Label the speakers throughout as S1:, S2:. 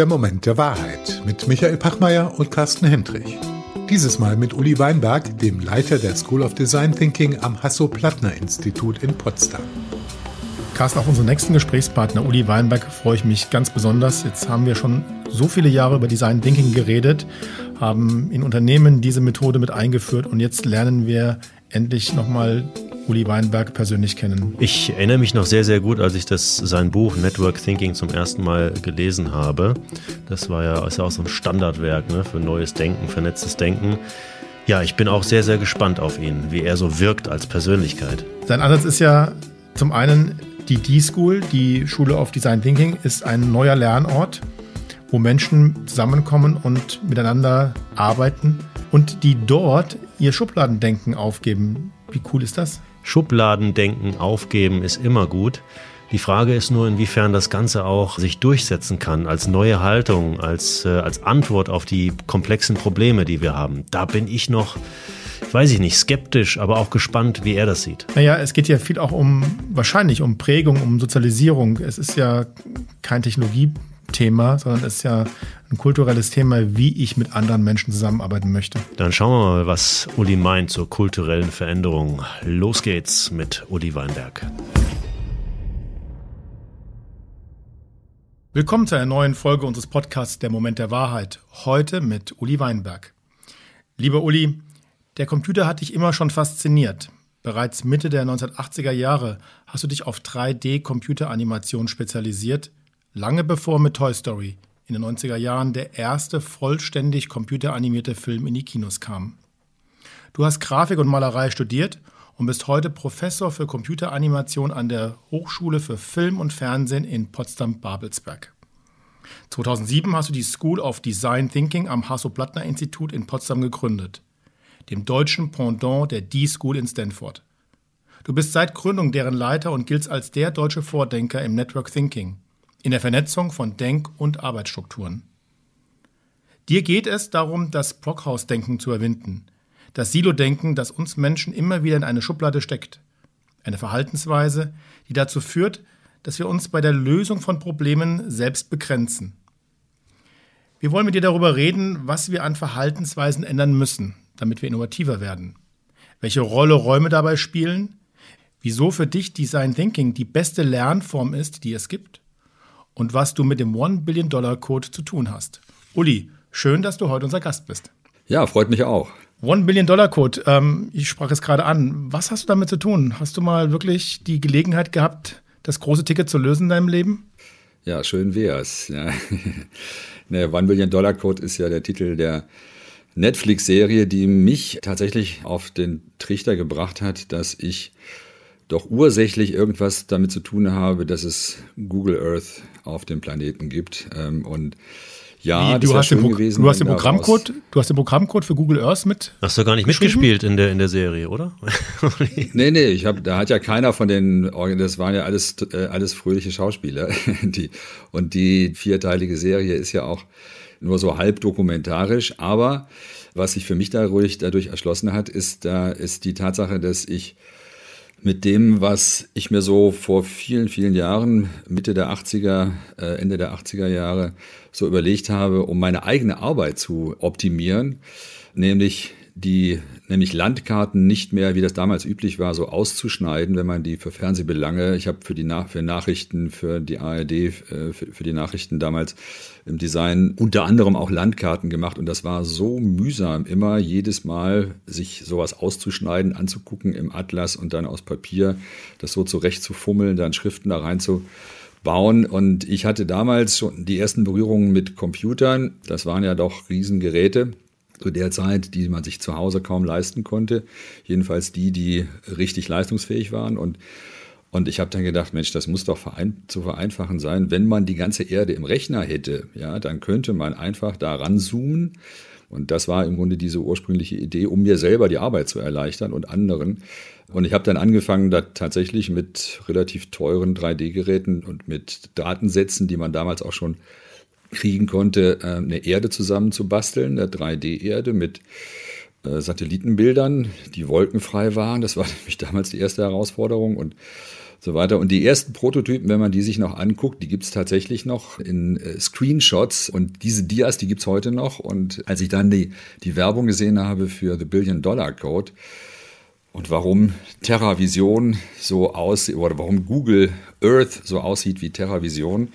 S1: Der Moment der Wahrheit mit Michael Pachmeier und Carsten Hendrich. Dieses Mal mit Uli Weinberg, dem Leiter der School of Design Thinking am Hasso-Plattner-Institut in Potsdam.
S2: Carsten, auf unseren nächsten Gesprächspartner Uli Weinberg freue ich mich ganz besonders. Jetzt haben wir schon so viele Jahre über Design Thinking geredet, haben in Unternehmen diese Methode mit eingeführt und jetzt lernen wir endlich nochmal Uli Weinberg persönlich kennen.
S3: Ich erinnere mich noch sehr, sehr gut, als ich das, sein Buch Network Thinking zum ersten Mal gelesen habe. Das war ja, ist ja auch so ein Standardwerk ne, für neues Denken, vernetztes Denken. Ja, ich bin auch sehr, sehr gespannt auf ihn, wie er so wirkt als Persönlichkeit.
S2: Sein Ansatz ist ja zum einen die D-School, die Schule of Design Thinking, ist ein neuer Lernort, wo Menschen zusammenkommen und miteinander arbeiten und die dort ihr Schubladendenken aufgeben. Wie cool ist das?
S3: Schubladendenken aufgeben ist immer gut. Die Frage ist nur, inwiefern das Ganze auch sich durchsetzen kann als neue Haltung, als, äh, als Antwort auf die komplexen Probleme, die wir haben. Da bin ich noch weiß ich nicht, skeptisch, aber auch gespannt, wie er das sieht.
S2: Naja, es geht ja viel auch um, wahrscheinlich um Prägung, um Sozialisierung. Es ist ja kein Technologiethema, sondern es ist ja ein kulturelles Thema, wie ich mit anderen Menschen zusammenarbeiten möchte.
S3: Dann schauen wir mal, was Uli meint zur kulturellen Veränderung. Los geht's mit Uli Weinberg.
S2: Willkommen zu einer neuen Folge unseres Podcasts Der Moment der Wahrheit. Heute mit Uli Weinberg. Lieber Uli, der Computer hat dich immer schon fasziniert. Bereits Mitte der 1980er Jahre hast du dich auf 3D-Computeranimation spezialisiert, lange bevor mit Toy Story in den 90er Jahren der erste vollständig computeranimierte Film in die Kinos kam. Du hast Grafik und Malerei studiert und bist heute Professor für Computeranimation an der Hochschule für Film und Fernsehen in Potsdam-Babelsberg. 2007 hast du die School of Design Thinking am Hasso-Plattner-Institut in Potsdam gegründet dem deutschen Pendant der D-School in Stanford. Du bist seit Gründung deren Leiter und giltst als der deutsche Vordenker im Network Thinking, in der Vernetzung von Denk- und Arbeitsstrukturen. Dir geht es darum, das Brockhaus-Denken zu erwinden, das Silo-Denken, das uns Menschen immer wieder in eine Schublade steckt. Eine Verhaltensweise, die dazu führt, dass wir uns bei der Lösung von Problemen selbst begrenzen. Wir wollen mit dir darüber reden, was wir an Verhaltensweisen ändern müssen, damit wir innovativer werden. Welche Rolle Räume dabei spielen, wieso für dich Design Thinking die beste Lernform ist, die es gibt und was du mit dem One Billion Dollar Code zu tun hast. Uli, schön, dass du heute unser Gast bist.
S4: Ja, freut mich auch.
S2: One Billion Dollar Code, ähm, ich sprach es gerade an. Was hast du damit zu tun? Hast du mal wirklich die Gelegenheit gehabt, das große Ticket zu lösen in deinem Leben?
S4: Ja, schön wär's. Ja. ne, One Billion Dollar Code ist ja der Titel der Netflix-Serie, die mich tatsächlich auf den Trichter gebracht hat, dass ich doch ursächlich irgendwas damit zu tun habe, dass es Google Earth auf dem Planeten gibt. Ähm, und ja,
S2: Wie, du, hast den, gewesen, du hast den Programmcode, du hast den Programmcode für Google Earth mit.
S3: Hast du gar nicht mitgespielt in der in der Serie, oder?
S4: nee, nee, ich habe da hat ja keiner von den das waren ja alles äh, alles fröhliche Schauspieler, die und die vierteilige Serie ist ja auch nur so halb dokumentarisch. Aber was sich für mich dadurch, dadurch erschlossen hat, ist, da ist die Tatsache, dass ich mit dem, was ich mir so vor vielen, vielen Jahren, Mitte der 80er, äh, Ende der 80er Jahre, so überlegt habe, um meine eigene Arbeit zu optimieren, nämlich die nämlich Landkarten nicht mehr, wie das damals üblich war, so auszuschneiden, wenn man die für Fernsehbelange, ich habe für die Nach für Nachrichten, für die ARD, äh, für, für die Nachrichten damals im Design unter anderem auch Landkarten gemacht und das war so mühsam, immer jedes Mal sich sowas auszuschneiden, anzugucken im Atlas und dann aus Papier das so zurecht zu fummeln, dann Schriften da rein zu bauen. Und ich hatte damals schon die ersten Berührungen mit Computern. Das waren ja doch Riesengeräte zu der Zeit, die man sich zu Hause kaum leisten konnte. Jedenfalls die, die richtig leistungsfähig waren. Und, und ich habe dann gedacht, Mensch, das muss doch verein, zu vereinfachen sein. Wenn man die ganze Erde im Rechner hätte, ja, dann könnte man einfach da ranzoomen. Und das war im Grunde diese ursprüngliche Idee, um mir selber die Arbeit zu erleichtern und anderen. Und ich habe dann angefangen, da tatsächlich mit relativ teuren 3D-Geräten und mit Datensätzen, die man damals auch schon kriegen konnte, äh, eine Erde zusammenzubasteln, eine 3D-Erde mit äh, Satellitenbildern, die wolkenfrei waren. Das war nämlich damals die erste Herausforderung. Und so weiter. Und die ersten Prototypen, wenn man die sich noch anguckt, die gibt es tatsächlich noch in äh, Screenshots und diese Dias, die gibt es heute noch. Und als ich dann die, die Werbung gesehen habe für The Billion Dollar Code und warum TerraVision so aussieht oder warum Google Earth so aussieht wie TerraVision,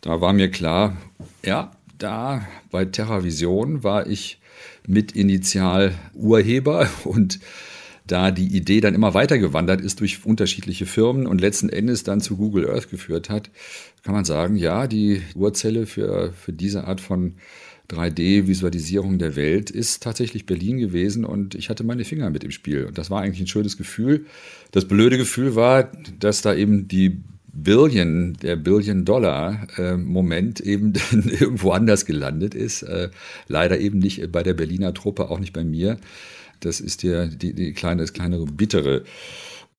S4: da war mir klar, ja, da bei TerraVision war ich mit Initial Urheber und da die Idee dann immer weitergewandert ist durch unterschiedliche Firmen und letzten Endes dann zu Google Earth geführt hat, kann man sagen, ja, die Urzelle für, für diese Art von 3D-Visualisierung der Welt ist tatsächlich Berlin gewesen und ich hatte meine Finger mit im Spiel. Und das war eigentlich ein schönes Gefühl. Das blöde Gefühl war, dass da eben die Billion, der Billion-Dollar-Moment äh, eben irgendwo anders gelandet ist. Äh, leider eben nicht bei der Berliner Truppe, auch nicht bei mir. Das ist ja die, die kleine, das kleinere Bittere.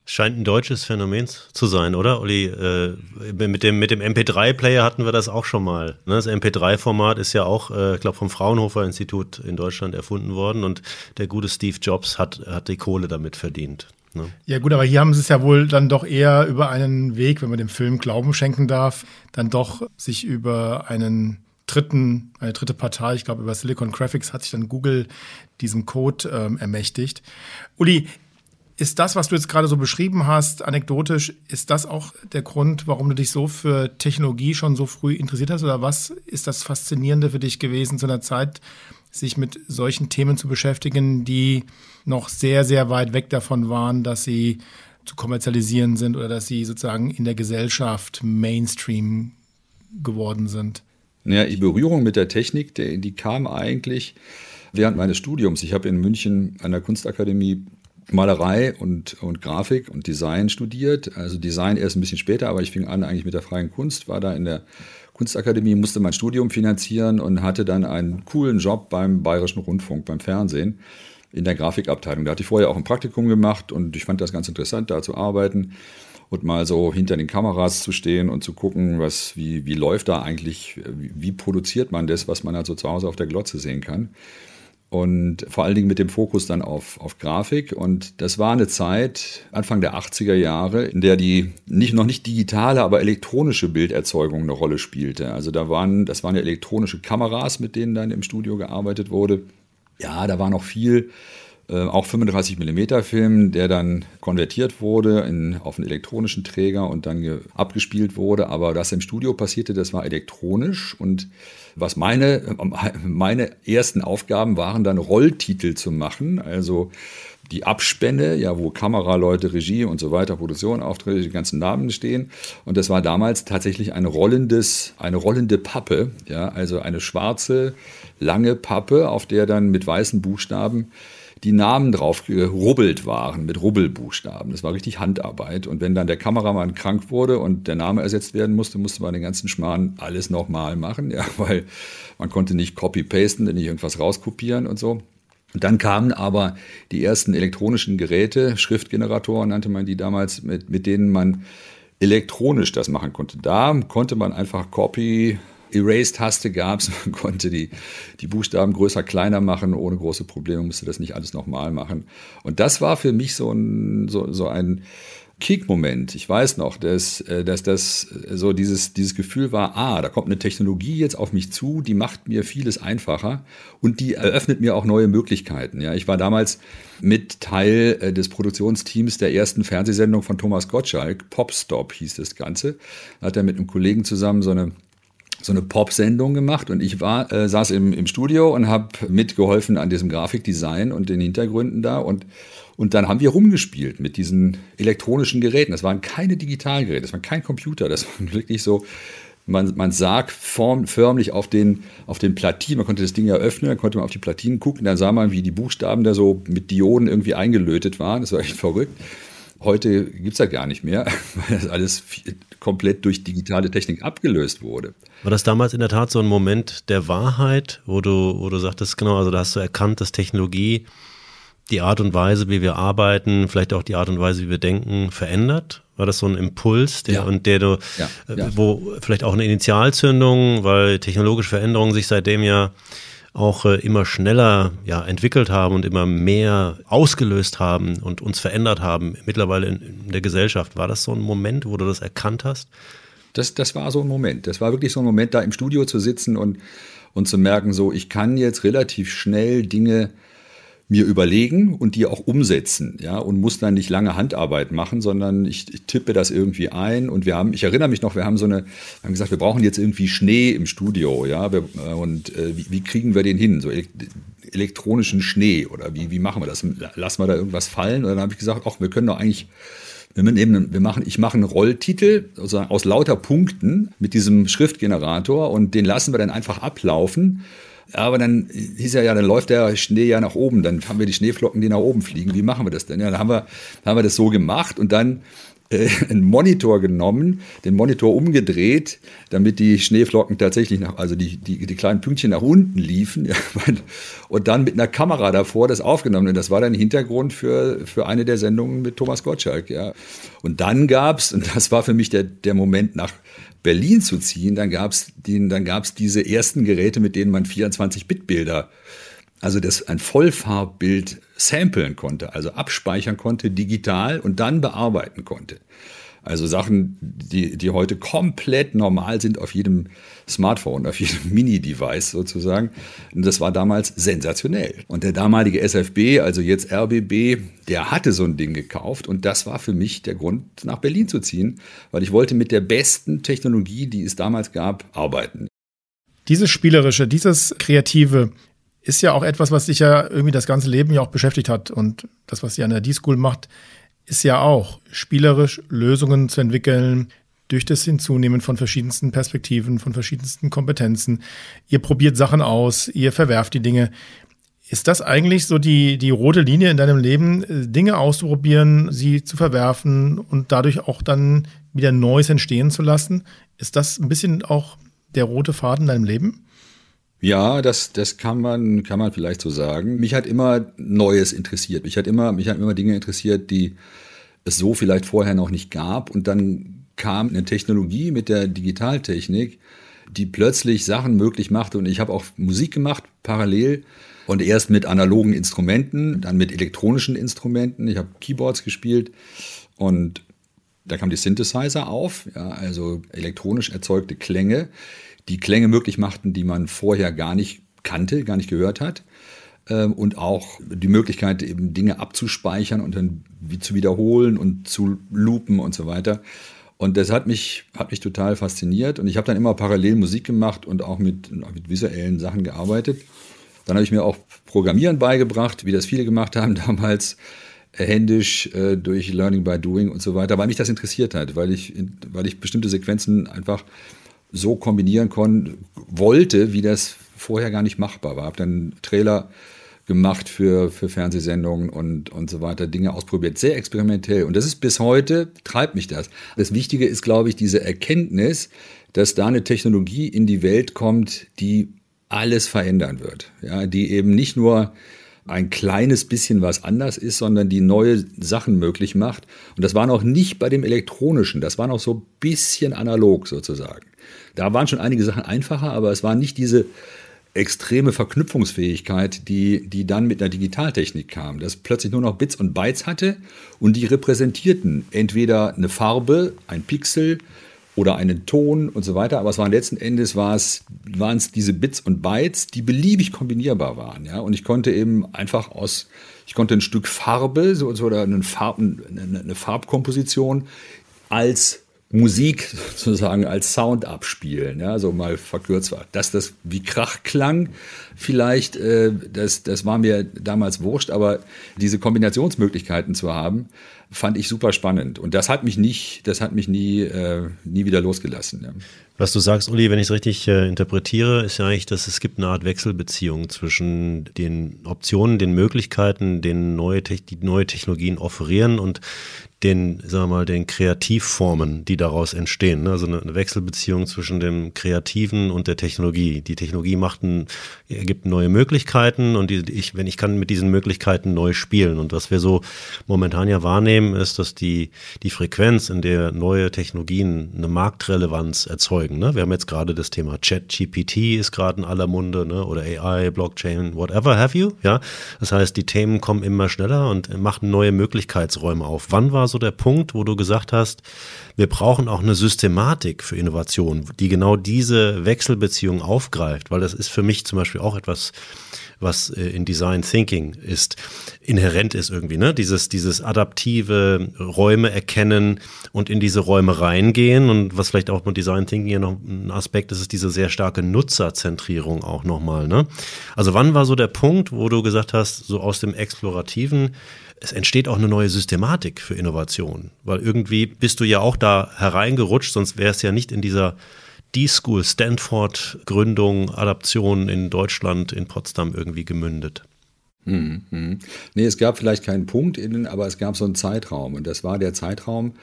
S3: Scheint ein deutsches Phänomen zu sein, oder, Olli? Äh, mit dem, mit dem MP3-Player hatten wir das auch schon mal. Ne? Das MP3-Format ist ja auch, äh, ich glaube, vom Fraunhofer Institut in Deutschland erfunden worden und der gute Steve Jobs hat, hat die Kohle damit verdient.
S2: Ne? Ja gut, aber hier haben sie es ja wohl dann doch eher über einen Weg, wenn man dem Film Glauben schenken darf, dann doch sich über einen dritten, eine dritte Partei, ich glaube über Silicon Graphics, hat sich dann Google diesem Code ähm, ermächtigt. Uli, ist das, was du jetzt gerade so beschrieben hast, anekdotisch, ist das auch der Grund, warum du dich so für Technologie schon so früh interessiert hast? Oder was ist das Faszinierende für dich gewesen zu einer Zeit, sich mit solchen Themen zu beschäftigen, die noch sehr, sehr weit weg davon waren, dass sie zu kommerzialisieren sind oder dass sie sozusagen in der Gesellschaft Mainstream geworden sind?
S4: Naja, die Berührung mit der Technik, die, die kam eigentlich während meines Studiums. Ich habe in München an der Kunstakademie Malerei und, und Grafik und Design studiert. Also Design erst ein bisschen später, aber ich fing an eigentlich mit der freien Kunst, war da in der Kunstakademie, musste mein Studium finanzieren und hatte dann einen coolen Job beim Bayerischen Rundfunk, beim Fernsehen in der Grafikabteilung. Da hatte ich vorher auch ein Praktikum gemacht und ich fand das ganz interessant, da zu arbeiten und mal so hinter den Kameras zu stehen und zu gucken, was, wie, wie läuft da eigentlich, wie, produziert man das, was man halt so zu Hause auf der Glotze sehen kann. Und vor allen Dingen mit dem Fokus dann auf, auf Grafik. Und das war eine Zeit, Anfang der 80er Jahre, in der die nicht, noch nicht digitale, aber elektronische Bilderzeugung eine Rolle spielte. Also da waren, das waren ja elektronische Kameras, mit denen dann im Studio gearbeitet wurde. Ja, da war noch viel äh, auch 35 mm Film, der dann konvertiert wurde in, auf einen elektronischen Träger und dann abgespielt wurde. Aber das im Studio passierte, das war elektronisch. Und was meine, meine ersten Aufgaben waren, dann Rolltitel zu machen. Also die Abspänne, ja, wo Kameraleute, Regie und so weiter, Produktion, Auftritte, die ganzen Namen stehen. Und das war damals tatsächlich ein rollendes, eine rollende Pappe, ja, also eine schwarze, lange Pappe, auf der dann mit weißen Buchstaben die Namen drauf gerubbelt waren mit Rubbelbuchstaben. Das war richtig Handarbeit. Und wenn dann der Kameramann krank wurde und der Name ersetzt werden musste, musste man den ganzen Schmarrn alles nochmal machen, ja, weil man konnte nicht copy-pasten, nicht irgendwas rauskopieren und so. Und dann kamen aber die ersten elektronischen Geräte, Schriftgeneratoren nannte man die damals, mit, mit denen man elektronisch das machen konnte. Da konnte man einfach Copy, Erase-Taste gab es, man konnte die, die Buchstaben größer, kleiner machen, ohne große Probleme, musste das nicht alles nochmal machen. Und das war für mich so ein, so, so ein Kick-Moment. Ich weiß noch, dass, äh, dass das so dieses, dieses Gefühl war, ah, da kommt eine Technologie jetzt auf mich zu, die macht mir vieles einfacher und die eröffnet mir auch neue Möglichkeiten. Ja, ich war damals mit Teil äh, des Produktionsteams der ersten Fernsehsendung von Thomas Gottschalk, Popstop hieß das Ganze. Da hat er mit einem Kollegen zusammen so eine so eine Pop-Sendung gemacht und ich war, äh, saß im, im Studio und habe mitgeholfen an diesem Grafikdesign und den Hintergründen da und und dann haben wir rumgespielt mit diesen elektronischen Geräten. Das waren keine Digitalgeräte, das war kein Computer, das war wirklich so, man, man sag form, förmlich auf den, auf den Platinen, man konnte das Ding ja öffnen, dann konnte man auf die Platinen gucken, dann sah man, wie die Buchstaben da so mit Dioden irgendwie eingelötet waren. Das war echt verrückt. Heute gibt es das gar nicht mehr, weil das alles komplett durch digitale Technik abgelöst wurde.
S3: War das damals in der Tat so ein Moment der Wahrheit, wo du, wo du sagtest, genau, also da hast du erkannt, dass Technologie die Art und Weise, wie wir arbeiten, vielleicht auch die Art und Weise, wie wir denken, verändert? War das so ein Impuls, der ja. und der du, ja, ja. wo vielleicht auch eine Initialzündung, weil technologische Veränderungen sich seitdem ja auch äh, immer schneller ja, entwickelt haben und immer mehr ausgelöst haben und uns verändert haben, mittlerweile in, in der Gesellschaft. War das so ein Moment, wo du das erkannt hast?
S4: Das, das war so ein Moment. Das war wirklich so ein Moment, da im Studio zu sitzen und, und zu merken, so, ich kann jetzt relativ schnell Dinge mir überlegen und die auch umsetzen, ja, und muss dann nicht lange Handarbeit machen, sondern ich, ich, tippe das irgendwie ein und wir haben, ich erinnere mich noch, wir haben so eine, haben gesagt, wir brauchen jetzt irgendwie Schnee im Studio, ja, wir, äh, und äh, wie, wie, kriegen wir den hin, so elektronischen Schnee oder wie, wie machen wir das? Lassen wir da irgendwas fallen? Und dann habe ich gesagt, ach, wir können doch eigentlich wir, nehmen, wir machen, ich mache einen Rolltitel also aus lauter Punkten mit diesem Schriftgenerator und den lassen wir dann einfach ablaufen aber dann hieß ja, ja, dann läuft der Schnee ja nach oben, dann haben wir die Schneeflocken, die nach oben fliegen. Wie machen wir das denn? Ja, dann haben wir, haben wir das so gemacht und dann äh, einen Monitor genommen, den Monitor umgedreht, damit die Schneeflocken tatsächlich nach, also die, die, die kleinen Pünktchen nach unten liefen. Ja, und dann mit einer Kamera davor das aufgenommen. Und das war dann Hintergrund für, für eine der Sendungen mit Thomas Gottschalk. Ja. Und dann gab's und das war für mich der, der Moment nach Berlin zu ziehen, dann gab es dann gab's diese ersten Geräte, mit denen man 24-Bit-Bilder, also das ein Vollfarbbild samplen konnte, also abspeichern konnte digital und dann bearbeiten konnte. Also Sachen, die, die heute komplett normal sind auf jedem Smartphone, auf jedem Mini-Device sozusagen. Und das war damals sensationell. Und der damalige SFB, also jetzt RBB, der hatte so ein Ding gekauft. Und das war für mich der Grund, nach Berlin zu ziehen, weil ich wollte mit der besten Technologie, die es damals gab, arbeiten.
S2: Dieses Spielerische, dieses Kreative, ist ja auch etwas, was dich ja irgendwie das ganze Leben ja auch beschäftigt hat. Und das, was ihr an der D-School macht, ist ja auch spielerisch Lösungen zu entwickeln durch das Hinzunehmen von verschiedensten Perspektiven, von verschiedensten Kompetenzen. Ihr probiert Sachen aus, ihr verwerft die Dinge. Ist das eigentlich so die, die rote Linie in deinem Leben, Dinge auszuprobieren, sie zu verwerfen und dadurch auch dann wieder Neues entstehen zu lassen? Ist das ein bisschen auch der rote Faden in deinem Leben?
S4: Ja, das, das kann man, kann man vielleicht so sagen. Mich hat immer Neues interessiert. Mich hat immer, mich hat immer Dinge interessiert, die es so vielleicht vorher noch nicht gab. Und dann kam eine Technologie mit der Digitaltechnik, die plötzlich Sachen möglich machte. Und ich habe auch Musik gemacht, parallel. Und erst mit analogen Instrumenten, dann mit elektronischen Instrumenten. Ich habe Keyboards gespielt und da kam die Synthesizer auf, ja, also elektronisch erzeugte Klänge, die Klänge möglich machten, die man vorher gar nicht kannte, gar nicht gehört hat. Ähm, und auch die Möglichkeit, eben Dinge abzuspeichern und dann zu wiederholen und zu loopen und so weiter. Und das hat mich, hat mich total fasziniert. Und ich habe dann immer parallel Musik gemacht und auch mit, mit visuellen Sachen gearbeitet. Dann habe ich mir auch Programmieren beigebracht, wie das viele gemacht haben damals, händisch äh, durch Learning by Doing und so weiter, weil mich das interessiert hat, weil ich, weil ich bestimmte Sequenzen einfach so kombinieren konnte, wollte, wie das vorher gar nicht machbar war. Habe dann Trailer gemacht für, für Fernsehsendungen und, und so weiter, Dinge ausprobiert, sehr experimentell. Und das ist bis heute, treibt mich das. Das Wichtige ist, glaube ich, diese Erkenntnis, dass da eine Technologie in die Welt kommt, die alles verändern wird. Ja, die eben nicht nur ein kleines bisschen was anders ist, sondern die neue Sachen möglich macht. Und das war noch nicht bei dem elektronischen, das war noch so ein bisschen analog sozusagen. Da waren schon einige Sachen einfacher, aber es war nicht diese extreme Verknüpfungsfähigkeit, die, die dann mit der Digitaltechnik kam, dass plötzlich nur noch Bits und Bytes hatte und die repräsentierten entweder eine Farbe, ein Pixel oder einen Ton und so weiter, aber es waren letzten Endes war es, waren es diese Bits und Bytes, die beliebig kombinierbar waren, ja, und ich konnte eben einfach aus, ich konnte ein Stück Farbe so, oder eine, Farb, eine Farbkomposition als Musik sozusagen als Sound abspielen, ja, so mal verkürzt war. Dass das wie Krach klang, vielleicht, äh, das, das war mir damals wurscht, aber diese Kombinationsmöglichkeiten zu haben, fand ich super spannend. Und das hat mich nicht, das hat mich nie, äh, nie wieder losgelassen. Ja.
S3: Was du sagst, Uli, wenn ich es richtig äh, interpretiere, ist ja eigentlich, dass es gibt eine Art Wechselbeziehung zwischen den Optionen, den Möglichkeiten, den neue, die neue Technologien offerieren und den, sagen wir mal, den Kreativformen, die daraus entstehen. Ne? Also eine Wechselbeziehung zwischen dem Kreativen und der Technologie. Die Technologie macht ein, ergibt neue Möglichkeiten und die, ich, wenn ich kann mit diesen Möglichkeiten neu spielen. Und was wir so momentan ja wahrnehmen, ist, dass die, die Frequenz, in der neue Technologien eine Marktrelevanz erzeugen. Ne? Wir haben jetzt gerade das Thema Chat-GPT ist gerade in aller Munde, ne? oder AI, Blockchain, whatever have you. Ja, das heißt, die Themen kommen immer schneller und machen neue Möglichkeitsräume auf. Wann war so der Punkt, wo du gesagt hast, wir brauchen auch eine Systematik für Innovation, die genau diese Wechselbeziehung aufgreift, weil das ist für mich zum Beispiel auch etwas, was äh, in Design Thinking ist, inhärent ist irgendwie, ne? Dieses, dieses adaptive Räume erkennen und in diese Räume reingehen und was vielleicht auch mit Design Thinking ja noch ein Aspekt ist, ist diese sehr starke Nutzerzentrierung auch nochmal, ne? Also wann war so der Punkt, wo du gesagt hast, so aus dem Explorativen, es entsteht auch eine neue Systematik für Innovation, weil irgendwie bist du ja auch da hereingerutscht, sonst wäre es ja nicht in dieser D-School, Stanford-Gründung, Adaption in Deutschland, in Potsdam irgendwie gemündet.
S4: Hm, hm. Nee, es gab vielleicht keinen Punkt innen, aber es gab so einen Zeitraum. Und das war der Zeitraum,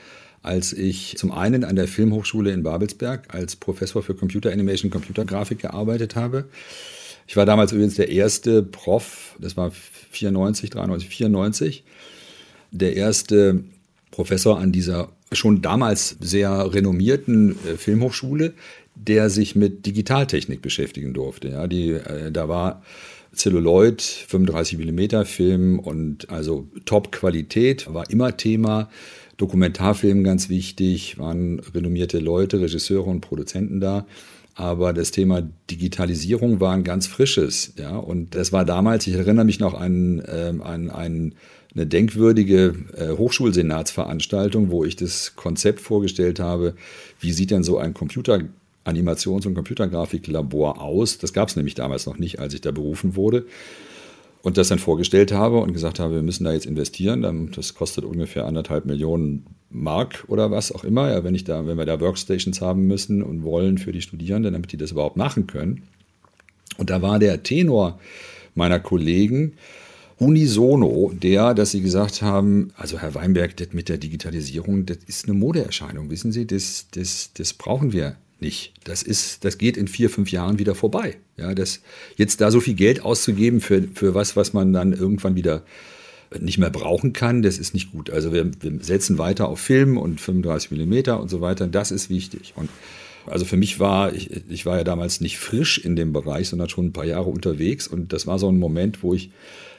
S4: als ich zum einen an der Filmhochschule in Babelsberg als Professor für Computer Animation, Computergrafik gearbeitet habe. Ich war damals übrigens der erste Prof, das war 94, 93, 94, der erste Professor an dieser schon damals sehr renommierten äh, Filmhochschule, der sich mit Digitaltechnik beschäftigen durfte. Ja, die, äh, da war Celluloid, 35 mm Film und also Top-Qualität war immer Thema. Dokumentarfilm ganz wichtig, waren renommierte Leute, Regisseure und Produzenten da. Aber das Thema Digitalisierung war ein ganz frisches. Ja? Und das war damals, ich erinnere mich noch an, äh, an, an eine denkwürdige äh, Hochschulsenatsveranstaltung, wo ich das Konzept vorgestellt habe, wie sieht denn so ein Computer Animations- und Computergrafiklabor aus. Das gab es nämlich damals noch nicht, als ich da berufen wurde. Und das dann vorgestellt habe und gesagt habe, wir müssen da jetzt investieren. Das kostet ungefähr anderthalb Millionen Mark oder was auch immer, ja, wenn, ich da, wenn wir da Workstations haben müssen und wollen für die Studierenden, damit die das überhaupt machen können. Und da war der Tenor meiner Kollegen unisono der, dass sie gesagt haben, also Herr Weinberg, das mit der Digitalisierung, das ist eine Modeerscheinung, wissen Sie, das, das, das brauchen wir nicht. Das, ist, das geht in vier, fünf Jahren wieder vorbei. Ja, das, jetzt da so viel Geld auszugeben für, für was, was man dann irgendwann wieder nicht mehr brauchen kann, das ist nicht gut. Also wir, wir setzen weiter auf Film und 35 Millimeter und so weiter. Das ist wichtig. Und also für mich war, ich, ich war ja damals nicht frisch in dem Bereich, sondern schon ein paar Jahre unterwegs. Und das war so ein Moment, wo ich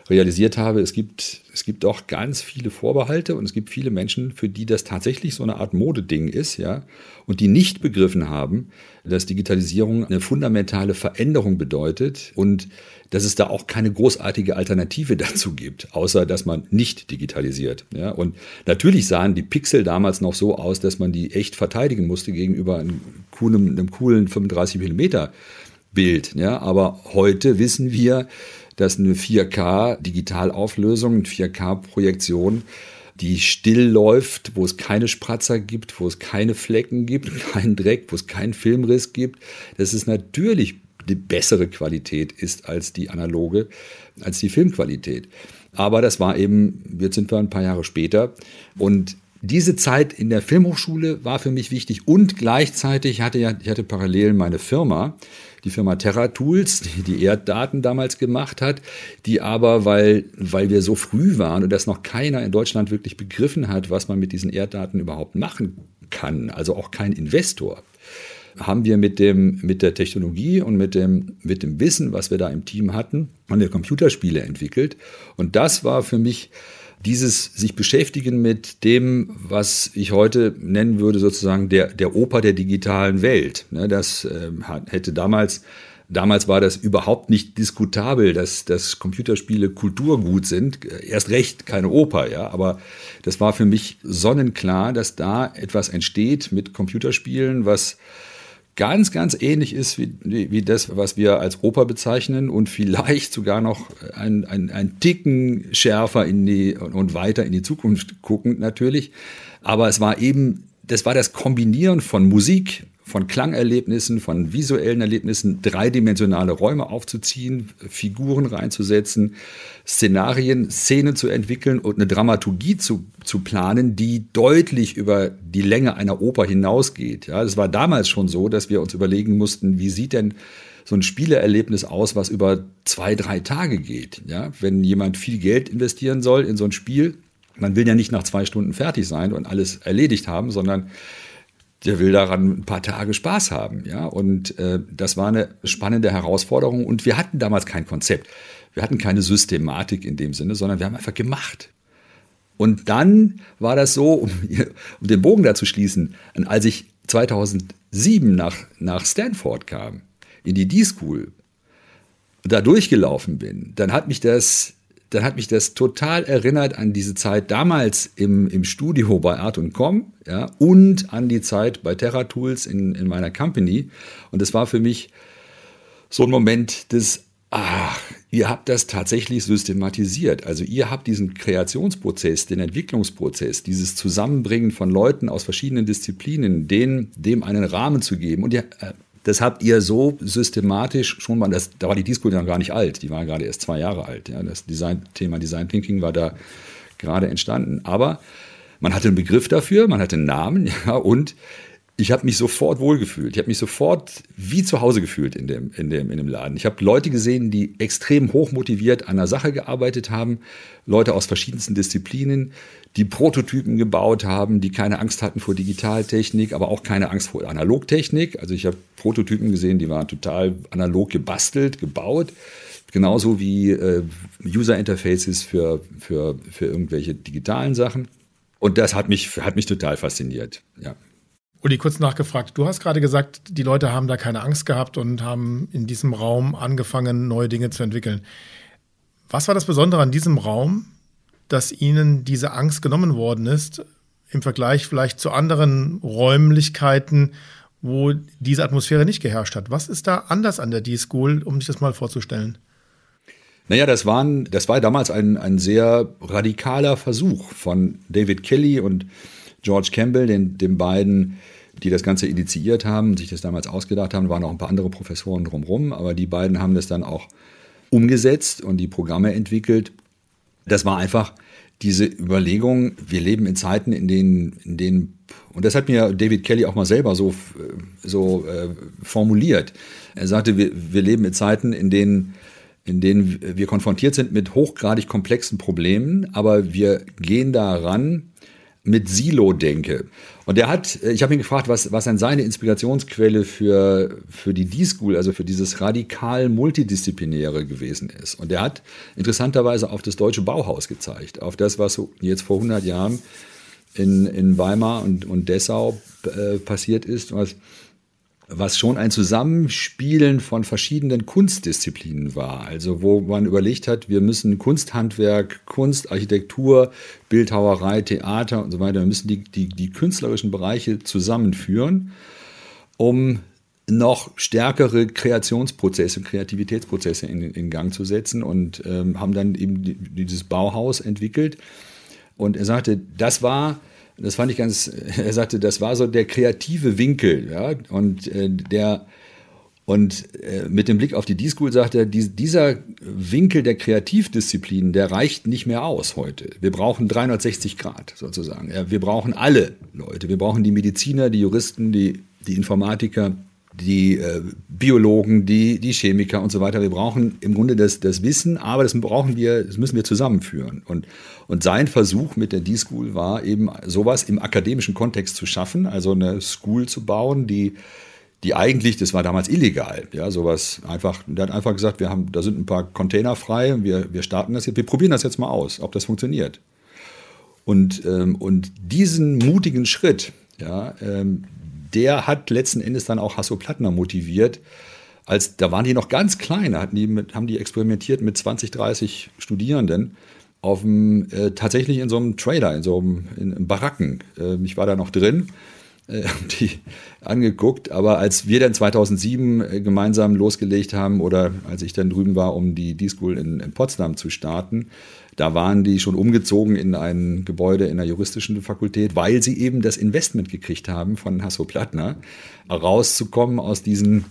S4: realisiert habe, es gibt, es gibt auch ganz viele Vorbehalte und es gibt viele Menschen, für die das tatsächlich so eine Art Modeding ist, ja, und die nicht begriffen haben, dass Digitalisierung eine fundamentale Veränderung bedeutet und dass es da auch keine großartige Alternative dazu gibt, außer dass man nicht digitalisiert. Ja, und natürlich sahen die Pixel damals noch so aus, dass man die echt verteidigen musste gegenüber einem coolen, einem coolen 35 Millimeter Bild. Ja, aber heute wissen wir, dass eine 4K-Digitalauflösung, eine 4K-Projektion, die still läuft, wo es keine Spratzer gibt, wo es keine Flecken gibt, keinen Dreck, wo es keinen Filmriss gibt, dass es natürlich eine bessere Qualität ist als die analoge, als die Filmqualität. Aber das war eben, jetzt sind wir ein paar Jahre später und diese Zeit in der Filmhochschule war für mich wichtig und gleichzeitig hatte ja, ich hatte parallel meine Firma, die Firma Terra Tools, die die Erddaten damals gemacht hat, die aber, weil, weil wir so früh waren und das noch keiner in Deutschland wirklich begriffen hat, was man mit diesen Erddaten überhaupt machen kann, also auch kein Investor, haben wir mit, dem, mit der Technologie und mit dem, mit dem Wissen, was wir da im Team hatten, an der Computerspiele entwickelt. Und das war für mich dieses sich beschäftigen mit dem, was ich heute nennen würde, sozusagen der, der Oper der digitalen Welt. Ne, das äh, hätte damals, damals war das überhaupt nicht diskutabel, dass, dass Computerspiele Kulturgut sind. Erst recht keine Oper, ja. Aber das war für mich sonnenklar, dass da etwas entsteht mit Computerspielen, was ganz, ganz ähnlich ist wie, wie das, was wir als Oper bezeichnen und vielleicht sogar noch ein, ein, ein Ticken schärfer in die und weiter in die Zukunft guckend natürlich. Aber es war eben, das war das Kombinieren von Musik, von Klangerlebnissen, von visuellen Erlebnissen, dreidimensionale Räume aufzuziehen, Figuren reinzusetzen, Szenarien, Szenen zu entwickeln und eine Dramaturgie zu, zu planen, die deutlich über die Länge einer Oper hinausgeht. Ja, das war damals schon so, dass wir uns überlegen mussten, wie sieht denn so ein Spieleerlebnis aus, was über zwei, drei Tage geht. Ja, wenn jemand viel Geld investieren soll in so ein Spiel, Man will ja nicht nach zwei Stunden fertig sein und alles erledigt haben, sondern der will daran ein paar Tage Spaß haben. Ja? Und äh, das war eine spannende Herausforderung. Und wir hatten damals kein Konzept. Wir hatten keine Systematik in dem Sinne, sondern wir haben einfach gemacht. Und dann war das so, um, um den Bogen da zu schließen, als ich 2007 nach, nach Stanford kam, in die D-School, da durchgelaufen bin, dann hat mich das dann hat mich das total erinnert an diese Zeit damals im, im Studio bei Art und Com ja, und an die Zeit bei Terra Tools in, in meiner Company. Und das war für mich so ein Moment des, ach, ihr habt das tatsächlich systematisiert. Also ihr habt diesen Kreationsprozess, den Entwicklungsprozess, dieses Zusammenbringen von Leuten aus verschiedenen Disziplinen, denen, dem einen Rahmen zu geben. Und ihr äh, das habt ihr so systematisch schon mal, das, da war die Disco dann gar nicht alt, die war gerade erst zwei Jahre alt. Ja. Das Design, Thema Design Thinking war da gerade entstanden. Aber man hatte einen Begriff dafür, man hatte einen Namen, ja, und ich habe mich sofort wohlgefühlt. Ich habe mich sofort wie zu Hause gefühlt in dem, in dem, in dem Laden. Ich habe Leute gesehen, die extrem hochmotiviert an der Sache gearbeitet haben, Leute aus verschiedensten Disziplinen, die Prototypen gebaut haben, die keine Angst hatten vor Digitaltechnik, aber auch keine Angst vor Analogtechnik. Also ich habe Prototypen gesehen, die waren total analog gebastelt, gebaut. Genauso wie äh, User Interfaces für, für, für irgendwelche digitalen Sachen. Und das hat mich, hat mich total fasziniert. Ja.
S2: Uli, kurz nachgefragt. Du hast gerade gesagt, die Leute haben da keine Angst gehabt und haben in diesem Raum angefangen, neue Dinge zu entwickeln. Was war das Besondere an diesem Raum, dass ihnen diese Angst genommen worden ist, im Vergleich vielleicht zu anderen Räumlichkeiten, wo diese Atmosphäre nicht geherrscht hat? Was ist da anders an der D-School, um sich das mal vorzustellen?
S4: Naja, das, waren, das war damals ein, ein sehr radikaler Versuch von David Kelly und George Campbell, den, den beiden die das Ganze initiiert haben, sich das damals ausgedacht haben, waren auch ein paar andere Professoren drumherum, aber die beiden haben das dann auch umgesetzt und die Programme entwickelt. Das war einfach diese Überlegung, wir leben in Zeiten, in denen, in denen und das hat mir David Kelly auch mal selber so, so äh, formuliert. Er sagte, wir, wir leben in Zeiten, in denen, in denen wir konfrontiert sind mit hochgradig komplexen Problemen, aber wir gehen daran mit Silo-Denke. Und er hat, ich habe ihn gefragt, was, was dann seine Inspirationsquelle für, für die D-School, also für dieses radikal Multidisziplinäre gewesen ist. Und er hat interessanterweise auf das deutsche Bauhaus gezeigt, auf das, was jetzt vor 100 Jahren in, in Weimar und, und Dessau äh, passiert ist, was was schon ein Zusammenspielen von verschiedenen Kunstdisziplinen war. Also wo man überlegt hat, wir müssen Kunsthandwerk, Kunst, Architektur, Bildhauerei, Theater und so weiter, wir müssen die, die, die künstlerischen Bereiche zusammenführen, um noch stärkere Kreationsprozesse, Kreativitätsprozesse in, in Gang zu setzen und ähm, haben dann eben dieses Bauhaus entwickelt. Und er sagte, das war das fand ich ganz, er sagte, das war so der kreative Winkel, ja, und äh, der, und äh, mit dem Blick auf die D-School sagt er, die, dieser Winkel der Kreativdisziplinen, der reicht nicht mehr aus heute. Wir brauchen 360 Grad sozusagen. Ja, wir brauchen alle Leute. Wir brauchen die Mediziner, die Juristen, die, die Informatiker, die äh, Biologen, die, die Chemiker und so weiter. Wir brauchen im Grunde das, das Wissen, aber das brauchen wir, das müssen wir zusammenführen. Und, und sein Versuch mit der D-School war eben sowas im akademischen Kontext zu schaffen, also eine School zu bauen, die die eigentlich, das war damals illegal, ja, sowas einfach, der hat einfach gesagt, wir haben, da sind ein paar Container frei, wir, wir starten das jetzt, wir probieren das jetzt mal aus, ob das funktioniert. Und, ähm, und diesen mutigen Schritt, ja, ähm, der hat letzten Endes dann auch Hasso Plattner motiviert. Als, da waren die noch ganz klein, hatten die mit, haben die experimentiert mit 20, 30 Studierenden auf dem, äh, tatsächlich in so einem Trailer, in so einem in, in Baracken. Äh, ich war da noch drin, äh, die angeguckt. Aber als wir dann 2007 äh, gemeinsam losgelegt haben oder als ich dann drüben war, um die D-School in, in Potsdam zu starten, da waren die schon umgezogen in ein Gebäude in der juristischen Fakultät, weil sie eben das Investment gekriegt haben von Hasso Plattner, rauszukommen aus diesen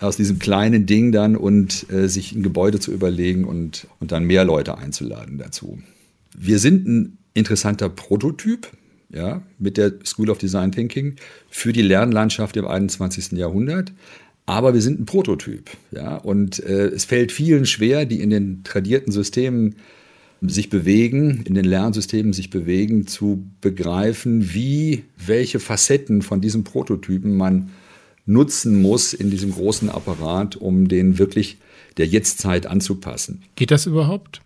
S4: aus diesem kleinen Ding dann und äh, sich ein Gebäude zu überlegen und, und dann mehr Leute einzuladen dazu. Wir sind ein interessanter Prototyp, ja, mit der School of Design Thinking für die Lernlandschaft im 21. Jahrhundert. Aber wir sind ein Prototyp, ja, und äh, es fällt vielen schwer, die in den tradierten Systemen sich bewegen, in den Lernsystemen sich bewegen, zu begreifen, wie, welche Facetten von diesen Prototypen man nutzen muss in diesem großen Apparat, um den wirklich der Jetztzeit anzupassen.
S2: Geht das überhaupt?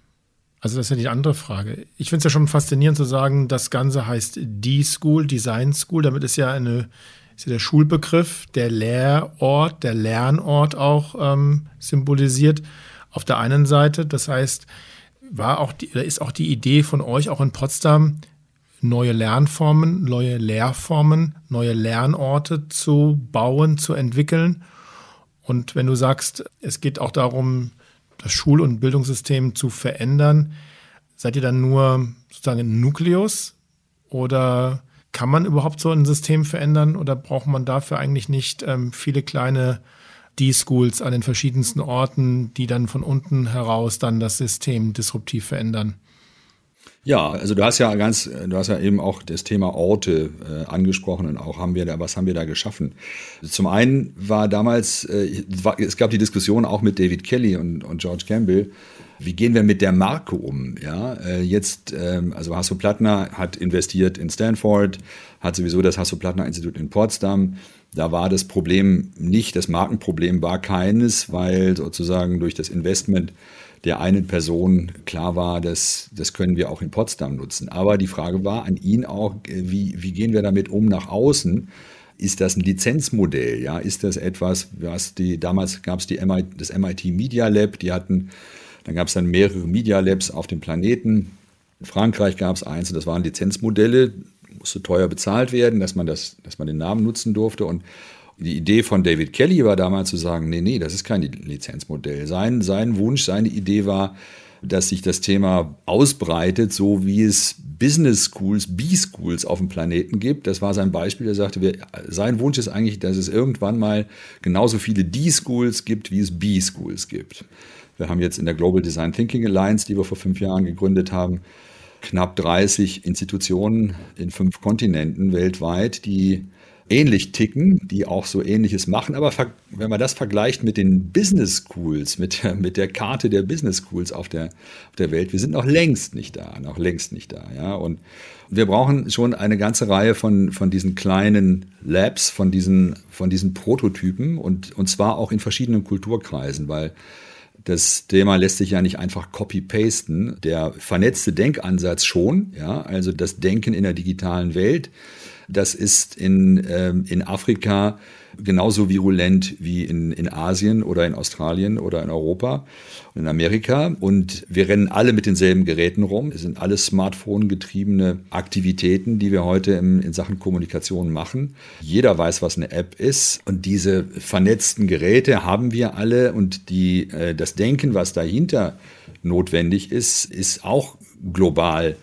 S2: Also das ist ja die andere Frage. Ich finde es ja schon faszinierend zu sagen, das Ganze heißt D-School, Design School. Damit ist ja eine ist ja der Schulbegriff, der Lehrort, der Lernort auch ähm, symbolisiert. Auf der einen Seite, das heißt, war auch die, ist auch die Idee von euch auch in Potsdam, neue Lernformen, neue Lehrformen, neue Lernorte zu bauen, zu entwickeln. Und wenn du sagst, es geht auch darum, das Schul- und Bildungssystem zu verändern, seid ihr dann nur sozusagen ein Nukleus oder kann man überhaupt so ein System verändern oder braucht man dafür eigentlich nicht ähm, viele kleine D-Schools an den verschiedensten Orten, die dann von unten heraus dann das System disruptiv verändern?
S4: Ja, also du hast ja ganz, du hast ja eben auch das Thema Orte äh, angesprochen und auch haben wir da, was haben wir da geschaffen? Zum einen war damals, äh, es gab die Diskussion auch mit David Kelly und, und George Campbell, wie gehen wir mit der Marke um? Ja, äh, jetzt, ähm, also Hasso Plattner hat investiert in Stanford, hat sowieso das Hasso Plattner Institut in Potsdam. Da war das Problem nicht, das Markenproblem war keines, weil sozusagen durch das Investment der einen Person klar war, dass das können wir auch in Potsdam nutzen. Aber die Frage war an ihn auch, äh, wie, wie gehen wir damit um nach außen? Ist das ein Lizenzmodell? Ja, ist das etwas, was die, damals gab es das MIT Media Lab, die hatten, dann gab es dann mehrere Media Labs auf dem Planeten. In Frankreich gab es eins und das waren Lizenzmodelle, musste teuer bezahlt werden, dass man das, dass man den Namen nutzen durfte und die Idee von David Kelly war damals zu sagen, nee, nee, das ist kein Lizenzmodell. Sein, sein Wunsch, seine Idee war, dass sich das Thema ausbreitet, so wie es Business Schools, B-Schools auf dem Planeten gibt. Das war sein Beispiel. Er sagte, wir, sein Wunsch ist eigentlich, dass es irgendwann mal genauso viele D-Schools gibt, wie es B-Schools gibt. Wir haben jetzt in der Global Design Thinking Alliance, die wir vor fünf Jahren gegründet haben, knapp 30 Institutionen in fünf Kontinenten weltweit, die ähnlich ticken, die auch so ähnliches machen. Aber wenn man das vergleicht mit den Business Schools, mit, mit der Karte der Business Schools auf der, auf der Welt, wir sind noch längst nicht da, noch längst nicht da. Ja? Und wir brauchen schon eine ganze Reihe von, von diesen kleinen Labs, von diesen, von diesen Prototypen und, und zwar auch in verschiedenen Kulturkreisen, weil das Thema lässt sich ja nicht einfach copy-pasten. Der vernetzte Denkansatz schon, ja, also das Denken in der digitalen Welt das ist in, ähm, in Afrika genauso virulent wie in, in Asien oder in Australien oder in Europa und in Amerika. Und wir rennen alle mit denselben Geräten rum. Es sind alles Smartphone-getriebene Aktivitäten, die wir heute im, in Sachen Kommunikation machen. Jeder weiß, was eine App ist. Und diese vernetzten Geräte haben wir alle. Und die, äh, das Denken, was dahinter notwendig ist, ist auch global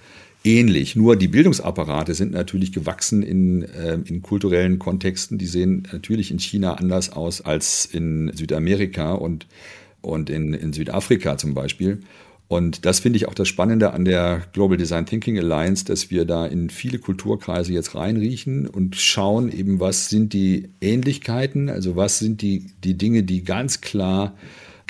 S4: ähnlich. Nur die Bildungsapparate sind natürlich gewachsen in, äh, in kulturellen Kontexten. Die sehen natürlich in China anders aus als in Südamerika und, und in, in Südafrika zum Beispiel. Und das finde ich auch das Spannende an der Global Design Thinking Alliance, dass wir da in viele Kulturkreise jetzt reinriechen und schauen eben, was sind die Ähnlichkeiten, also was sind die, die Dinge, die ganz klar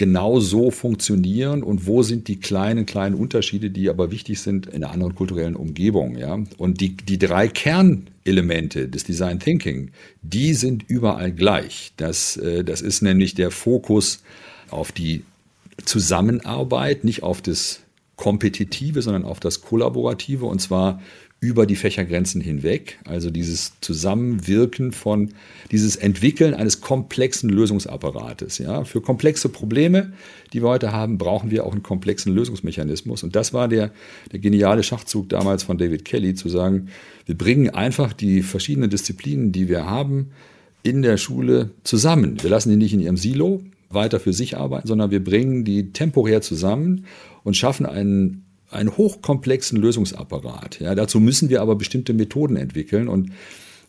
S4: genau so funktionieren und wo sind die kleinen, kleinen Unterschiede, die aber wichtig sind in einer anderen kulturellen Umgebung. Ja? Und die, die drei Kernelemente des Design Thinking, die sind überall gleich. Das, äh, das ist nämlich der Fokus auf die Zusammenarbeit, nicht auf das Kompetitive, sondern auf das Kollaborative und zwar über die Fächergrenzen hinweg. Also dieses Zusammenwirken von, dieses Entwickeln eines komplexen Lösungsapparates. Ja. Für komplexe Probleme, die wir heute haben, brauchen wir auch einen komplexen Lösungsmechanismus. Und das war der, der geniale Schachzug damals von David Kelly, zu sagen, wir bringen einfach die verschiedenen Disziplinen, die wir haben, in der Schule zusammen. Wir lassen die nicht in ihrem Silo weiter für sich arbeiten, sondern wir bringen die temporär zusammen und schaffen einen einen hochkomplexen Lösungsapparat. Ja, dazu müssen wir aber bestimmte Methoden entwickeln und,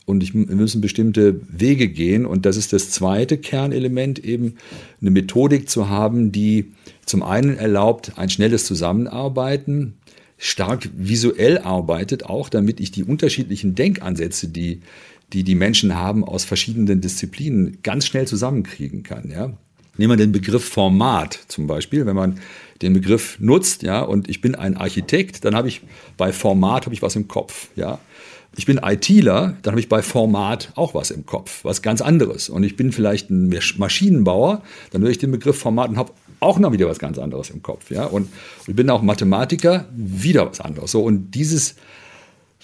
S4: und ich, wir müssen bestimmte Wege gehen. Und das ist das zweite Kernelement, eben eine Methodik zu haben, die zum einen erlaubt, ein schnelles Zusammenarbeiten, stark visuell arbeitet, auch damit ich die unterschiedlichen Denkansätze, die die, die Menschen haben aus verschiedenen Disziplinen, ganz schnell zusammenkriegen kann. Ja? Nehmen wir den Begriff Format zum Beispiel. Wenn man den Begriff nutzt, ja, und ich bin ein Architekt, dann habe ich bei Format habe ich was im Kopf, ja. Ich bin ITler, dann habe ich bei Format auch was im Kopf, was ganz anderes. Und ich bin vielleicht ein Maschinenbauer, dann höre ich den Begriff Format und habe auch noch wieder was ganz anderes im Kopf, ja. Und ich bin auch Mathematiker, wieder was anderes. So und dieses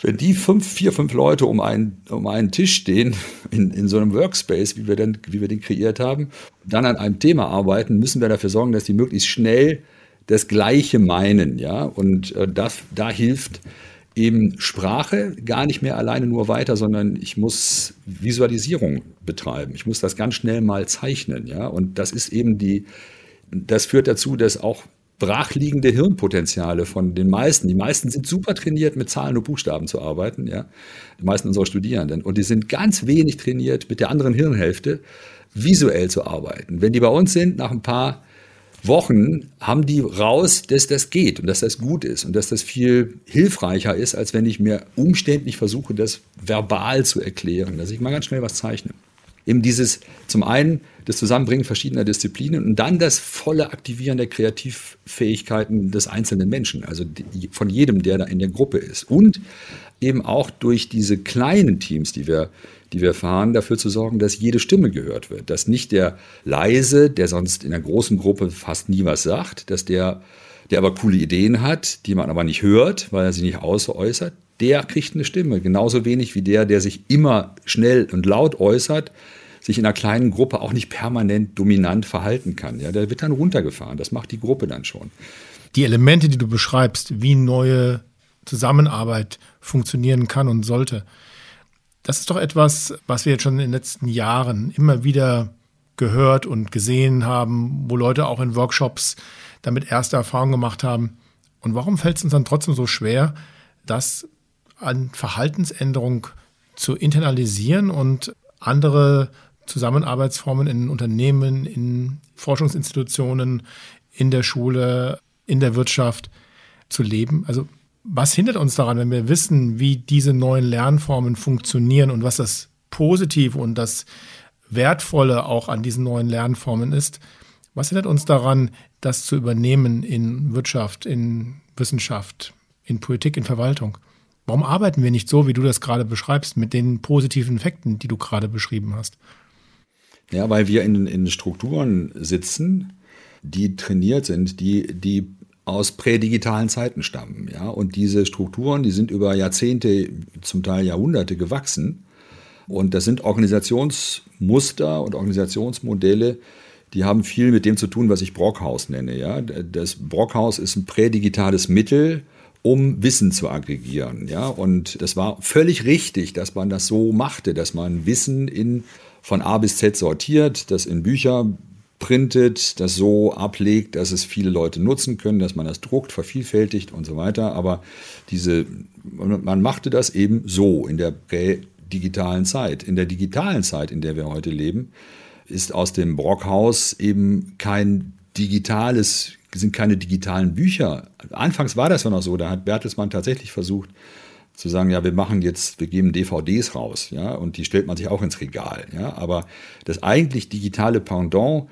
S4: wenn die fünf, vier, fünf Leute um einen, um einen Tisch stehen, in, in so einem Workspace, wie wir, denn, wie wir den kreiert haben, dann an einem Thema arbeiten, müssen wir dafür sorgen, dass die möglichst schnell das Gleiche meinen. Ja? Und äh, das, da hilft eben Sprache gar nicht mehr alleine nur weiter, sondern ich muss Visualisierung betreiben. Ich muss das ganz schnell mal zeichnen. Ja? Und das ist eben die, das führt dazu, dass auch brachliegende Hirnpotenziale von den meisten. Die meisten sind super trainiert, mit Zahlen und Buchstaben zu arbeiten, ja. Die meisten unserer Studierenden. Und die sind ganz wenig trainiert, mit der anderen Hirnhälfte visuell zu arbeiten. Wenn die bei uns sind, nach ein paar Wochen haben die raus, dass das geht und dass das gut ist und dass das viel hilfreicher ist, als wenn ich mir umständlich versuche, das verbal zu erklären, dass ich mal ganz schnell was zeichne eben dieses zum einen das Zusammenbringen verschiedener Disziplinen und dann das volle Aktivieren der Kreativfähigkeiten des einzelnen Menschen, also von jedem, der da in der Gruppe ist. Und eben auch durch diese kleinen Teams, die wir, die wir fahren, dafür zu sorgen, dass jede Stimme gehört wird. Dass nicht der leise, der sonst in einer großen Gruppe fast nie was sagt, dass der, der aber coole Ideen hat, die man aber nicht hört, weil er sie nicht außeräußert, der kriegt eine Stimme. Genauso wenig wie der, der sich immer schnell und laut äußert, sich in einer kleinen Gruppe auch nicht permanent dominant verhalten kann. Ja, der wird dann runtergefahren. Das macht die Gruppe dann schon.
S2: Die Elemente, die du beschreibst, wie neue Zusammenarbeit funktionieren kann und sollte, das ist doch etwas, was wir jetzt schon in den letzten Jahren immer wieder gehört und gesehen haben, wo Leute auch in Workshops damit erste Erfahrungen gemacht haben. Und warum fällt es uns dann trotzdem so schwer, das an Verhaltensänderung zu internalisieren und andere Zusammenarbeitsformen in Unternehmen, in Forschungsinstitutionen, in der Schule, in der Wirtschaft zu leben? Also was hindert uns daran, wenn wir wissen, wie diese neuen Lernformen funktionieren und was das Positive und das Wertvolle auch an diesen neuen Lernformen ist? Was hindert uns daran, das zu übernehmen in Wirtschaft, in Wissenschaft, in Politik, in Verwaltung? Warum arbeiten wir nicht so, wie du das gerade beschreibst, mit den positiven Effekten, die du gerade beschrieben hast?
S4: Ja, weil wir in, in Strukturen sitzen, die trainiert sind, die, die aus prädigitalen Zeiten stammen. Ja? Und diese Strukturen, die sind über Jahrzehnte, zum Teil Jahrhunderte gewachsen. Und das sind Organisationsmuster und Organisationsmodelle, die haben viel mit dem zu tun, was ich Brockhaus nenne. Ja? Das Brockhaus ist ein prädigitales Mittel, um Wissen zu aggregieren. Ja? Und das war völlig richtig, dass man das so machte, dass man Wissen in, von A bis Z sortiert, das in Bücher printet, das so ablegt, dass es viele Leute nutzen können, dass man das druckt, vervielfältigt und so weiter. Aber diese, man machte das eben so in der digitalen Zeit. In der digitalen Zeit, in der wir heute leben, ist aus dem Brockhaus eben kein digitales sind keine digitalen Bücher. Anfangs war das ja noch so, da hat Bertelsmann tatsächlich versucht zu sagen, ja, wir machen jetzt, wir geben DVDs raus, ja, und die stellt man sich auch ins Regal, ja, aber das eigentlich digitale Pendant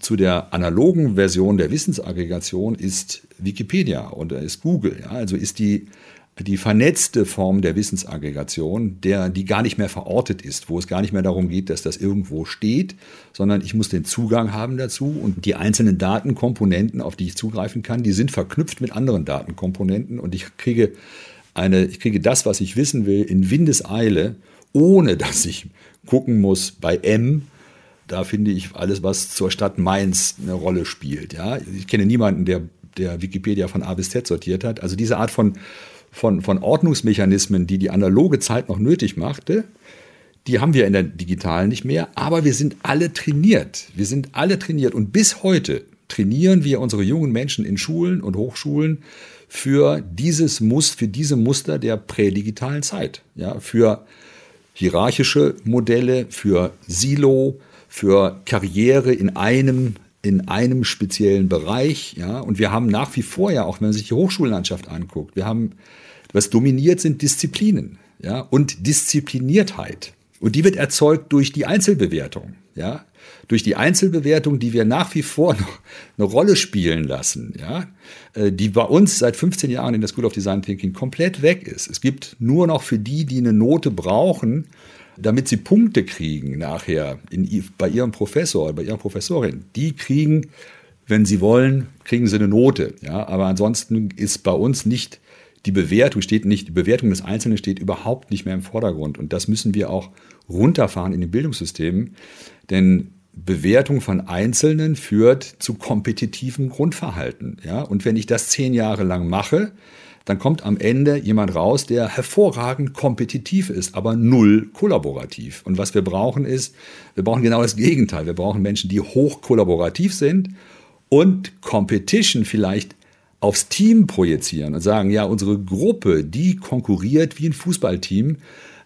S4: zu der analogen Version der Wissensaggregation ist Wikipedia und ist Google, ja, also ist die die vernetzte Form der Wissensaggregation, der, die gar nicht mehr verortet ist, wo es gar nicht mehr darum geht, dass das irgendwo steht, sondern ich muss den Zugang haben dazu und die einzelnen Datenkomponenten, auf die ich zugreifen kann, die sind verknüpft mit anderen Datenkomponenten und ich kriege eine, ich kriege das, was ich wissen will, in Windeseile, ohne dass ich gucken muss bei M, da finde ich alles, was zur Stadt Mainz eine Rolle spielt. Ja, ich kenne niemanden, der, der Wikipedia von A bis Z sortiert hat. Also diese Art von von, von Ordnungsmechanismen, die die analoge Zeit noch nötig machte, die haben wir in der digitalen nicht mehr, aber wir sind alle trainiert. Wir sind alle trainiert und bis heute trainieren wir unsere jungen Menschen in Schulen und Hochschulen für dieses Muss, für diese Muster der prädigitalen Zeit, ja, für hierarchische Modelle, für Silo, für Karriere in einem in einem speziellen Bereich, ja, und wir haben nach wie vor ja auch, wenn man sich die Hochschullandschaft anguckt, wir haben was dominiert, sind Disziplinen ja, und Diszipliniertheit. Und die wird erzeugt durch die Einzelbewertung. ja, durch die Einzelbewertung, die wir nach wie vor noch eine Rolle spielen lassen, ja, äh, die bei uns seit 15 Jahren in der School of Design Thinking komplett weg ist. Es gibt nur noch für die, die eine Note brauchen, damit sie Punkte kriegen nachher in, bei ihrem Professor, bei ihrer Professorin. Die kriegen, wenn sie wollen, kriegen sie eine Note. Ja, aber ansonsten ist bei uns nicht die Bewertung steht nicht, die Bewertung des Einzelnen steht überhaupt nicht mehr im Vordergrund. Und das müssen wir auch runterfahren in den Bildungssystemen. Denn Bewertung von Einzelnen führt zu kompetitivem Grundverhalten. Ja? Und wenn ich das zehn Jahre lang mache, dann kommt am Ende jemand raus, der hervorragend kompetitiv ist, aber null kollaborativ. Und was wir brauchen ist, wir brauchen genau das Gegenteil. Wir brauchen Menschen, die hoch kollaborativ sind und Competition vielleicht aufs Team projizieren und sagen, ja, unsere Gruppe, die konkurriert wie ein Fußballteam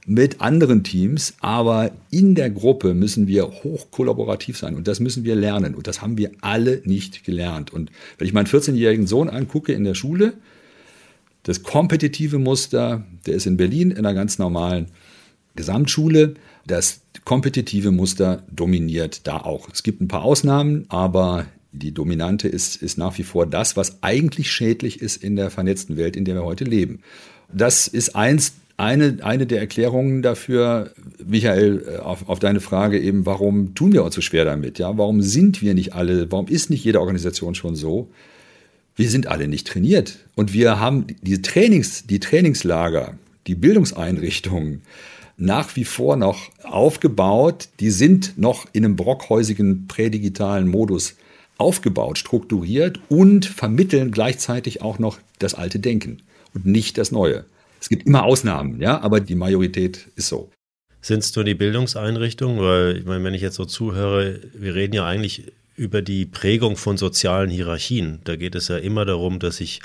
S4: mit anderen Teams, aber in der Gruppe müssen wir hoch kollaborativ sein und das müssen wir lernen und das haben wir alle nicht gelernt. Und wenn ich meinen 14-jährigen Sohn angucke in der Schule, das kompetitive Muster, der ist in Berlin in einer ganz normalen Gesamtschule, das kompetitive Muster dominiert da auch. Es gibt ein paar Ausnahmen, aber die Dominante ist, ist nach wie vor das, was eigentlich schädlich ist in der vernetzten Welt, in der wir heute leben. Das ist eins, eine, eine der Erklärungen dafür, Michael, äh, auf, auf deine Frage eben, warum tun wir uns so schwer damit? Ja? Warum sind wir nicht alle, warum ist nicht jede Organisation schon so? Wir sind alle nicht trainiert. Und wir haben die Trainings, die Trainingslager, die Bildungseinrichtungen, nach wie vor noch aufgebaut. Die sind noch in einem brockhäusigen prädigitalen Modus aufgebaut, strukturiert und vermitteln gleichzeitig auch noch das alte Denken und nicht das Neue. Es gibt immer Ausnahmen, ja, aber die Majorität ist so.
S3: Sind es nur die Bildungseinrichtungen? Weil, ich meine, wenn ich jetzt so zuhöre, wir reden ja eigentlich über die Prägung von sozialen Hierarchien. Da geht es ja immer darum, dass sich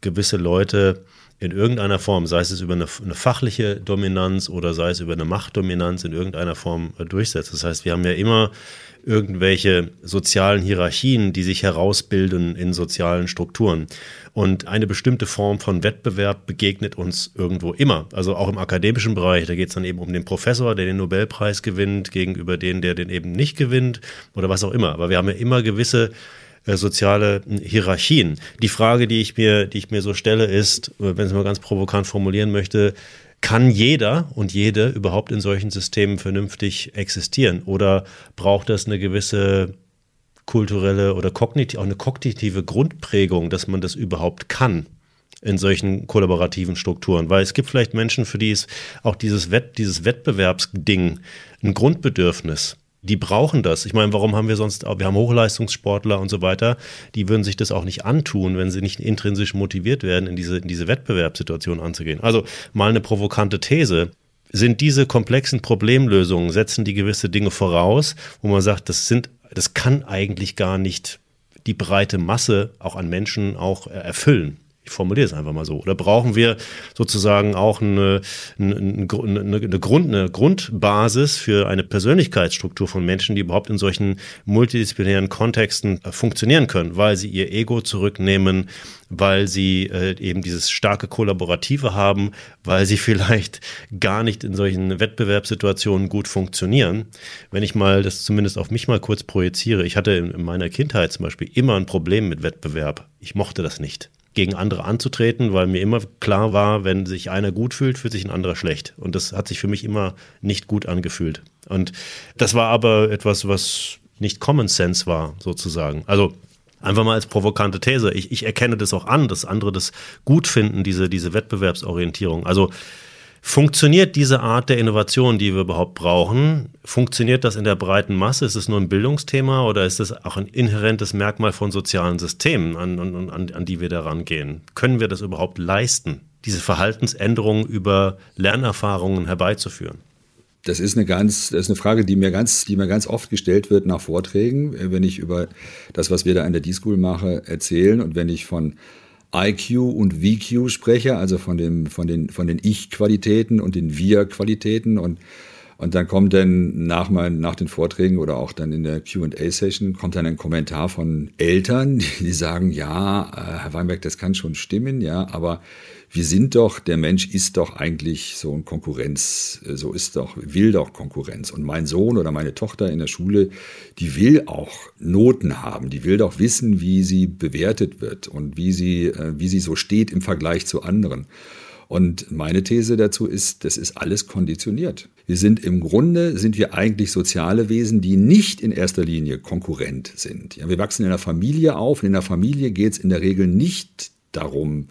S3: gewisse Leute in irgendeiner Form, sei es über eine, eine, fachliche Dominanz oder sei es über eine Machtdominanz in irgendeiner Form durchsetzen. Das heißt, wir haben ja immer irgendwelche sozialen Hierarchien, die sich herausbilden in sozialen Strukturen. Und eine bestimmte Form von Wettbewerb begegnet uns irgendwo immer. Also auch im akademischen Bereich. Da geht es dann eben um den Professor, der den Nobelpreis gewinnt, gegenüber den, der den eben nicht gewinnt oder was auch immer. Aber wir haben ja immer gewisse äh, soziale Hierarchien. Die Frage, die ich mir, die ich mir so stelle, ist, äh, wenn ich es mal ganz provokant formulieren möchte, kann jeder und jede überhaupt in solchen Systemen vernünftig existieren? Oder braucht das eine gewisse kulturelle oder kognitive, auch eine kognitive Grundprägung, dass man das überhaupt kann? in solchen kollaborativen Strukturen, weil es gibt vielleicht Menschen, für die ist auch dieses, Wett, dieses Wettbewerbsding ein Grundbedürfnis die brauchen das. Ich meine, warum haben wir sonst, wir haben Hochleistungssportler und so weiter, die würden sich das auch nicht antun, wenn sie nicht intrinsisch motiviert werden, in diese, in diese Wettbewerbssituation anzugehen. Also mal eine provokante These. Sind diese komplexen Problemlösungen, setzen die gewisse Dinge voraus, wo man sagt, das sind, das kann eigentlich gar nicht die breite Masse auch an Menschen auch erfüllen. Ich formuliere es einfach mal so. Oder brauchen wir sozusagen auch eine, eine, eine, Grund, eine Grundbasis für eine Persönlichkeitsstruktur von Menschen, die überhaupt in solchen multidisziplinären Kontexten äh, funktionieren können, weil sie ihr Ego zurücknehmen, weil sie äh, eben dieses starke Kollaborative haben, weil sie vielleicht gar nicht in solchen Wettbewerbssituationen gut funktionieren. Wenn ich mal das zumindest auf mich mal kurz projiziere, ich hatte in meiner Kindheit zum Beispiel immer ein Problem mit Wettbewerb. Ich mochte das nicht gegen andere anzutreten, weil mir immer klar war, wenn sich einer gut fühlt, fühlt sich ein anderer schlecht. Und das hat sich für mich immer nicht gut angefühlt. Und das war aber etwas, was nicht Common Sense war, sozusagen. Also einfach mal als provokante These. Ich, ich erkenne das auch an, dass andere das gut finden, diese, diese Wettbewerbsorientierung. Also Funktioniert diese Art der Innovation, die wir überhaupt brauchen? Funktioniert das in der breiten Masse? Ist es nur ein Bildungsthema oder ist es auch ein inhärentes Merkmal von sozialen Systemen, an, an, an die wir da rangehen? Können wir das überhaupt leisten, diese Verhaltensänderungen über Lernerfahrungen herbeizuführen?
S4: Das ist eine ganz, das ist eine Frage, die mir ganz, die mir ganz oft gestellt wird nach Vorträgen, wenn ich über das, was wir da in der D-School mache, erzählen und wenn ich von IQ und VQ spreche, also von, dem, von den, von den Ich-Qualitäten und den Wir-Qualitäten. Und und dann kommt dann nach, mein, nach den Vorträgen oder auch dann in der QA-Session kommt dann ein Kommentar von Eltern, die sagen, ja, äh, Herr Weinberg, das kann schon stimmen, ja, aber wir sind doch, der Mensch ist doch eigentlich so ein Konkurrenz, so ist doch, will doch Konkurrenz. Und mein Sohn oder meine Tochter in der Schule, die will auch Noten haben, die will doch wissen, wie sie bewertet wird und wie sie, äh, wie sie so steht im Vergleich zu anderen. Und meine These dazu ist, das ist alles konditioniert. Wir sind im Grunde, sind wir eigentlich soziale Wesen, die nicht in erster Linie konkurrent sind. Ja, wir wachsen in einer Familie auf und in der Familie geht es in der Regel nicht darum,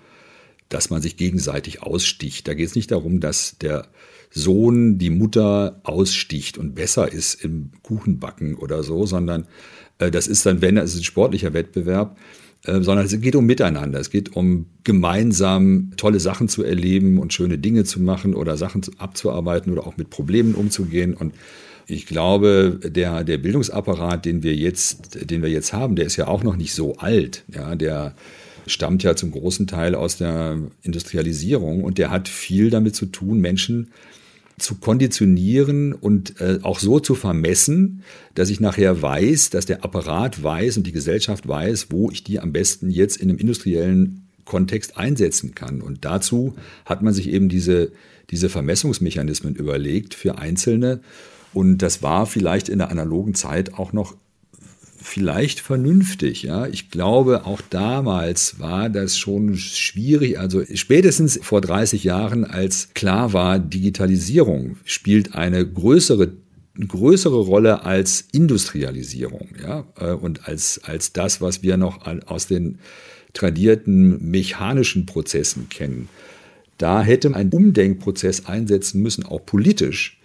S4: dass man sich gegenseitig aussticht. Da geht es nicht darum, dass der Sohn die Mutter aussticht und besser ist im Kuchenbacken oder so, sondern äh, das ist dann, wenn, es ein sportlicher Wettbewerb. Äh, sondern es geht um Miteinander. Es geht um gemeinsam tolle Sachen zu erleben und schöne Dinge zu machen oder Sachen abzuarbeiten oder auch mit Problemen umzugehen. Und ich glaube, der, der Bildungsapparat, den wir jetzt, den wir jetzt haben, der ist ja auch noch nicht so alt. Ja, der stammt ja zum großen Teil aus der Industrialisierung und der hat viel damit zu tun, Menschen zu konditionieren und äh, auch so zu vermessen, dass ich nachher weiß, dass der Apparat weiß und die Gesellschaft weiß, wo ich die am besten jetzt in einem industriellen Kontext einsetzen kann. Und dazu hat man sich eben diese, diese Vermessungsmechanismen überlegt für Einzelne. Und das war vielleicht in der analogen Zeit auch noch vielleicht vernünftig. Ja, ich glaube, auch damals war das schon schwierig. Also spätestens vor 30 Jahren, als klar war, Digitalisierung spielt eine größere größere Rolle als Industrialisierung, ja, äh, und als, als das, was wir noch aus den tradierten mechanischen Prozessen kennen. Da hätte ein Umdenkprozess einsetzen müssen, auch politisch,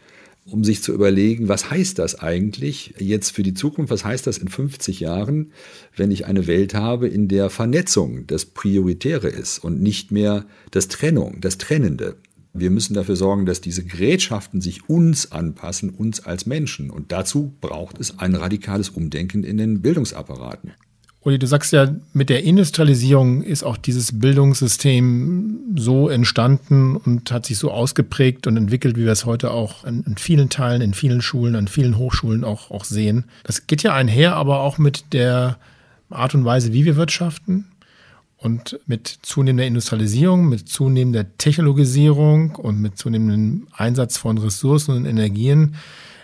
S4: um sich zu überlegen, was heißt das eigentlich jetzt für die Zukunft, was heißt das in 50 Jahren, wenn ich eine Welt habe, in der Vernetzung das Prioritäre ist und nicht mehr das Trennung, das Trennende. Wir müssen dafür sorgen, dass diese Gerätschaften sich uns anpassen, uns als Menschen. Und dazu braucht es ein radikales Umdenken in den Bildungsapparaten.
S2: Uli, du sagst ja, mit der Industrialisierung ist auch dieses Bildungssystem so entstanden und hat sich so ausgeprägt und entwickelt, wie wir es heute auch in, in, vielen Teilen, in vielen Schulen, an vielen Hochschulen auch, auch sehen. Das geht ja einher, aber auch mit der Art und Weise, wie wir wirtschaften und mit zunehmender Industrialisierung, mit zunehmender Technologisierung und mit zunehmendem Einsatz von Ressourcen und Energien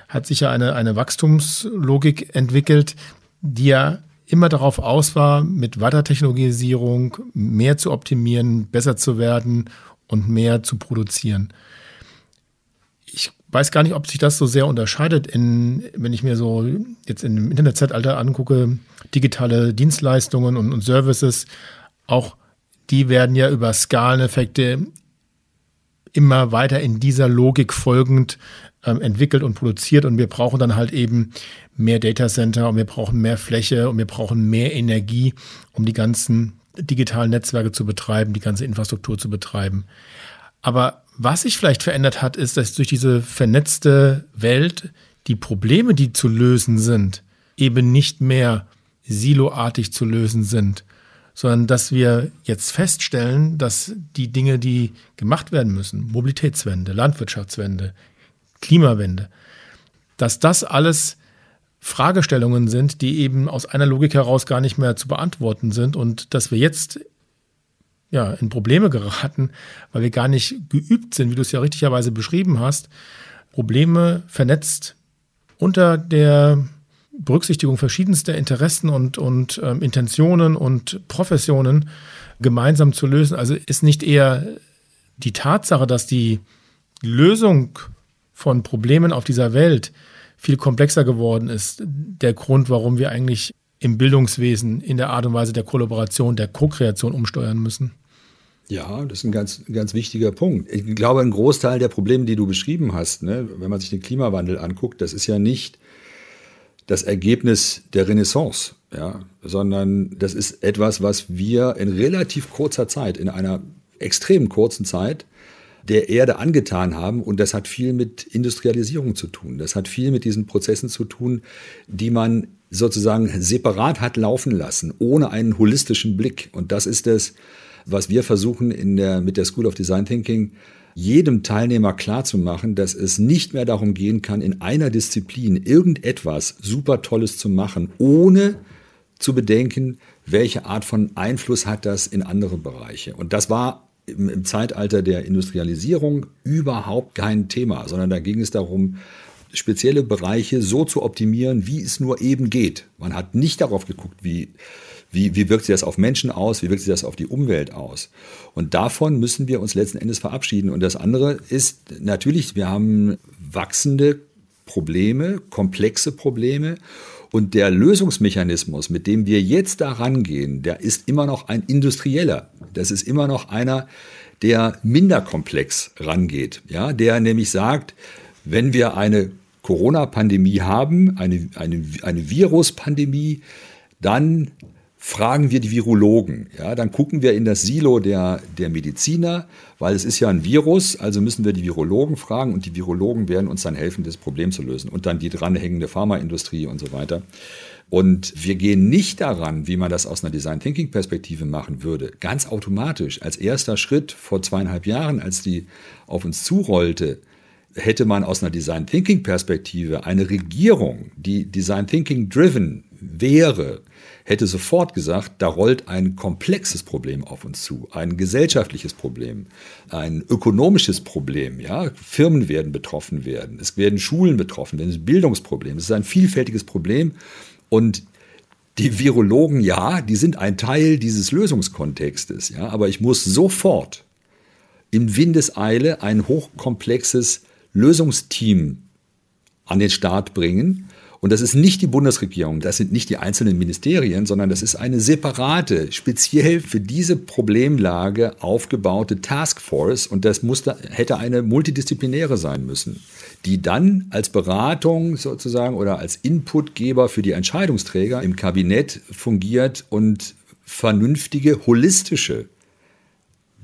S2: hat sich ja eine, eine Wachstumslogik entwickelt, die ja immer darauf aus war, mit Weitertechnologisierung mehr zu optimieren, besser zu werden und mehr zu produzieren. Ich weiß gar nicht, ob sich das so sehr unterscheidet, in, wenn ich mir so jetzt im Internetzeitalter angucke, digitale Dienstleistungen und, und Services, auch die werden ja über Skaleneffekte immer weiter in dieser Logik folgend ähm, entwickelt und produziert und wir brauchen dann halt eben mehr Datacenter und wir brauchen mehr Fläche und wir brauchen mehr Energie, um die ganzen digitalen Netzwerke zu betreiben, die ganze Infrastruktur zu betreiben. Aber was sich vielleicht verändert hat, ist, dass durch diese vernetzte Welt die Probleme, die zu lösen sind, eben nicht mehr siloartig zu lösen sind, sondern dass wir jetzt feststellen, dass die Dinge, die gemacht werden müssen, Mobilitätswende, Landwirtschaftswende, Klimawende, dass das alles Fragestellungen sind, die eben aus einer Logik heraus gar nicht mehr zu beantworten sind und dass wir jetzt ja, in Probleme geraten, weil wir gar nicht geübt sind, wie du es ja richtigerweise beschrieben hast, Probleme vernetzt unter der Berücksichtigung verschiedenster Interessen und, und ähm, Intentionen und Professionen gemeinsam zu lösen. Also ist nicht eher die Tatsache, dass die Lösung von Problemen auf dieser Welt viel komplexer geworden ist. Der Grund, warum wir eigentlich im Bildungswesen in der Art und Weise der Kollaboration, der Co-Kreation umsteuern müssen.
S4: Ja, das ist ein ganz, ganz wichtiger Punkt. Ich glaube, ein Großteil der Probleme, die du beschrieben hast, ne, wenn man sich den Klimawandel anguckt, das ist ja nicht das Ergebnis der Renaissance, ja, sondern das ist etwas, was wir in relativ kurzer Zeit, in einer extrem kurzen Zeit, der Erde angetan haben. Und das hat viel mit Industrialisierung zu tun. Das hat viel mit diesen Prozessen zu tun, die man sozusagen separat hat laufen lassen, ohne einen holistischen Blick. Und das ist es, was wir versuchen in der, mit der School of Design Thinking jedem Teilnehmer klarzumachen, dass es nicht mehr darum gehen kann, in einer Disziplin irgendetwas super Tolles zu machen, ohne zu bedenken, welche Art von Einfluss hat das in andere Bereiche. Und das war im, im Zeitalter der Industrialisierung überhaupt kein Thema, sondern da ging es darum, spezielle Bereiche so zu optimieren, wie es nur eben geht. Man hat nicht darauf geguckt, wie, wie, wie wirkt sich das auf Menschen aus, wie wirkt sich das auf die Umwelt aus. Und davon müssen wir uns letzten Endes verabschieden. Und das andere ist natürlich, wir haben wachsende Probleme, komplexe Probleme. Und der Lösungsmechanismus, mit dem wir jetzt da rangehen, der ist immer noch ein industrieller. Das ist immer noch einer, der minder komplex rangeht. Ja, der nämlich sagt, wenn wir eine Corona-Pandemie haben, eine, eine, eine Virus-Pandemie, dann fragen wir die Virologen. Ja, dann gucken wir in das Silo der, der Mediziner, weil es ist ja ein Virus, also müssen wir die Virologen fragen und die Virologen werden uns dann helfen, das Problem zu lösen. Und dann die dranhängende Pharmaindustrie und so weiter. Und wir gehen nicht daran, wie man das aus einer Design Thinking Perspektive machen würde, ganz automatisch als erster Schritt vor zweieinhalb Jahren, als die auf uns zurollte, hätte man aus einer Design Thinking Perspektive eine Regierung, die Design Thinking driven wäre, hätte sofort gesagt, da rollt ein komplexes Problem auf uns zu, ein gesellschaftliches Problem, ein ökonomisches Problem. Ja? Firmen werden betroffen werden, es werden Schulen betroffen es ist ein Bildungsproblem, es ist ein vielfältiges Problem und die Virologen, ja, die sind ein Teil dieses Lösungskontextes, ja, aber ich muss sofort in Windeseile ein hochkomplexes Lösungsteam an den Start bringen. Und das ist nicht die Bundesregierung, das sind nicht die einzelnen Ministerien, sondern das ist eine separate, speziell für diese Problemlage aufgebaute Taskforce. Und das muss, hätte eine multidisziplinäre sein müssen, die dann als Beratung sozusagen oder als Inputgeber für die Entscheidungsträger im Kabinett fungiert und vernünftige, holistische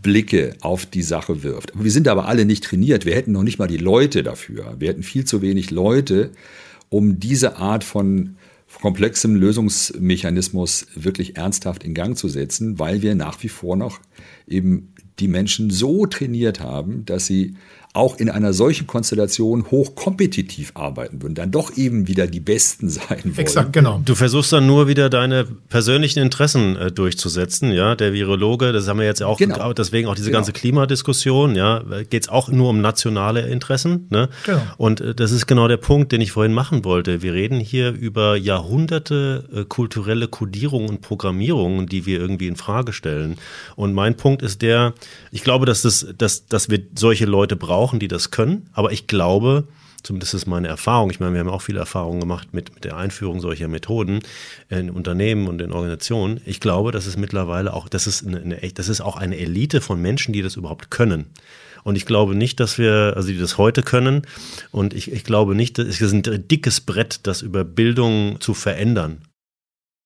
S4: Blicke auf die Sache wirft. Wir sind aber alle nicht trainiert. Wir hätten noch nicht mal die Leute dafür. Wir hätten viel zu wenig Leute, um diese Art von komplexem Lösungsmechanismus wirklich ernsthaft in Gang zu setzen, weil wir nach wie vor noch eben die Menschen so trainiert haben, dass sie auch in einer solchen Konstellation hochkompetitiv arbeiten würden, dann doch eben wieder die Besten sein wollen.
S3: Exakt, genau. Du versuchst dann nur wieder deine persönlichen Interessen äh, durchzusetzen, ja. Der Virologe, das haben wir jetzt auch, genau. deswegen auch diese genau. ganze Klimadiskussion, ja, geht es auch nur um nationale Interessen, ne? Genau. Und äh, das ist genau der Punkt, den ich vorhin machen wollte. Wir reden hier über Jahrhunderte äh, kulturelle Kodierung und Programmierung, die wir irgendwie in Frage stellen. Und mein Punkt ist der, ich glaube, dass das, dass, dass wir solche Leute brauchen brauchen, die das können. Aber ich glaube, zumindest ist meine Erfahrung, ich meine, wir haben auch viele Erfahrungen gemacht mit, mit der Einführung solcher Methoden in Unternehmen und in Organisationen. Ich glaube, dass es mittlerweile auch, das ist eine, eine, das ist auch eine Elite von Menschen, die das überhaupt können. Und ich glaube nicht, dass wir, also die das heute können. Und ich, ich glaube nicht, es ist ein dickes Brett, das über Bildung zu verändern.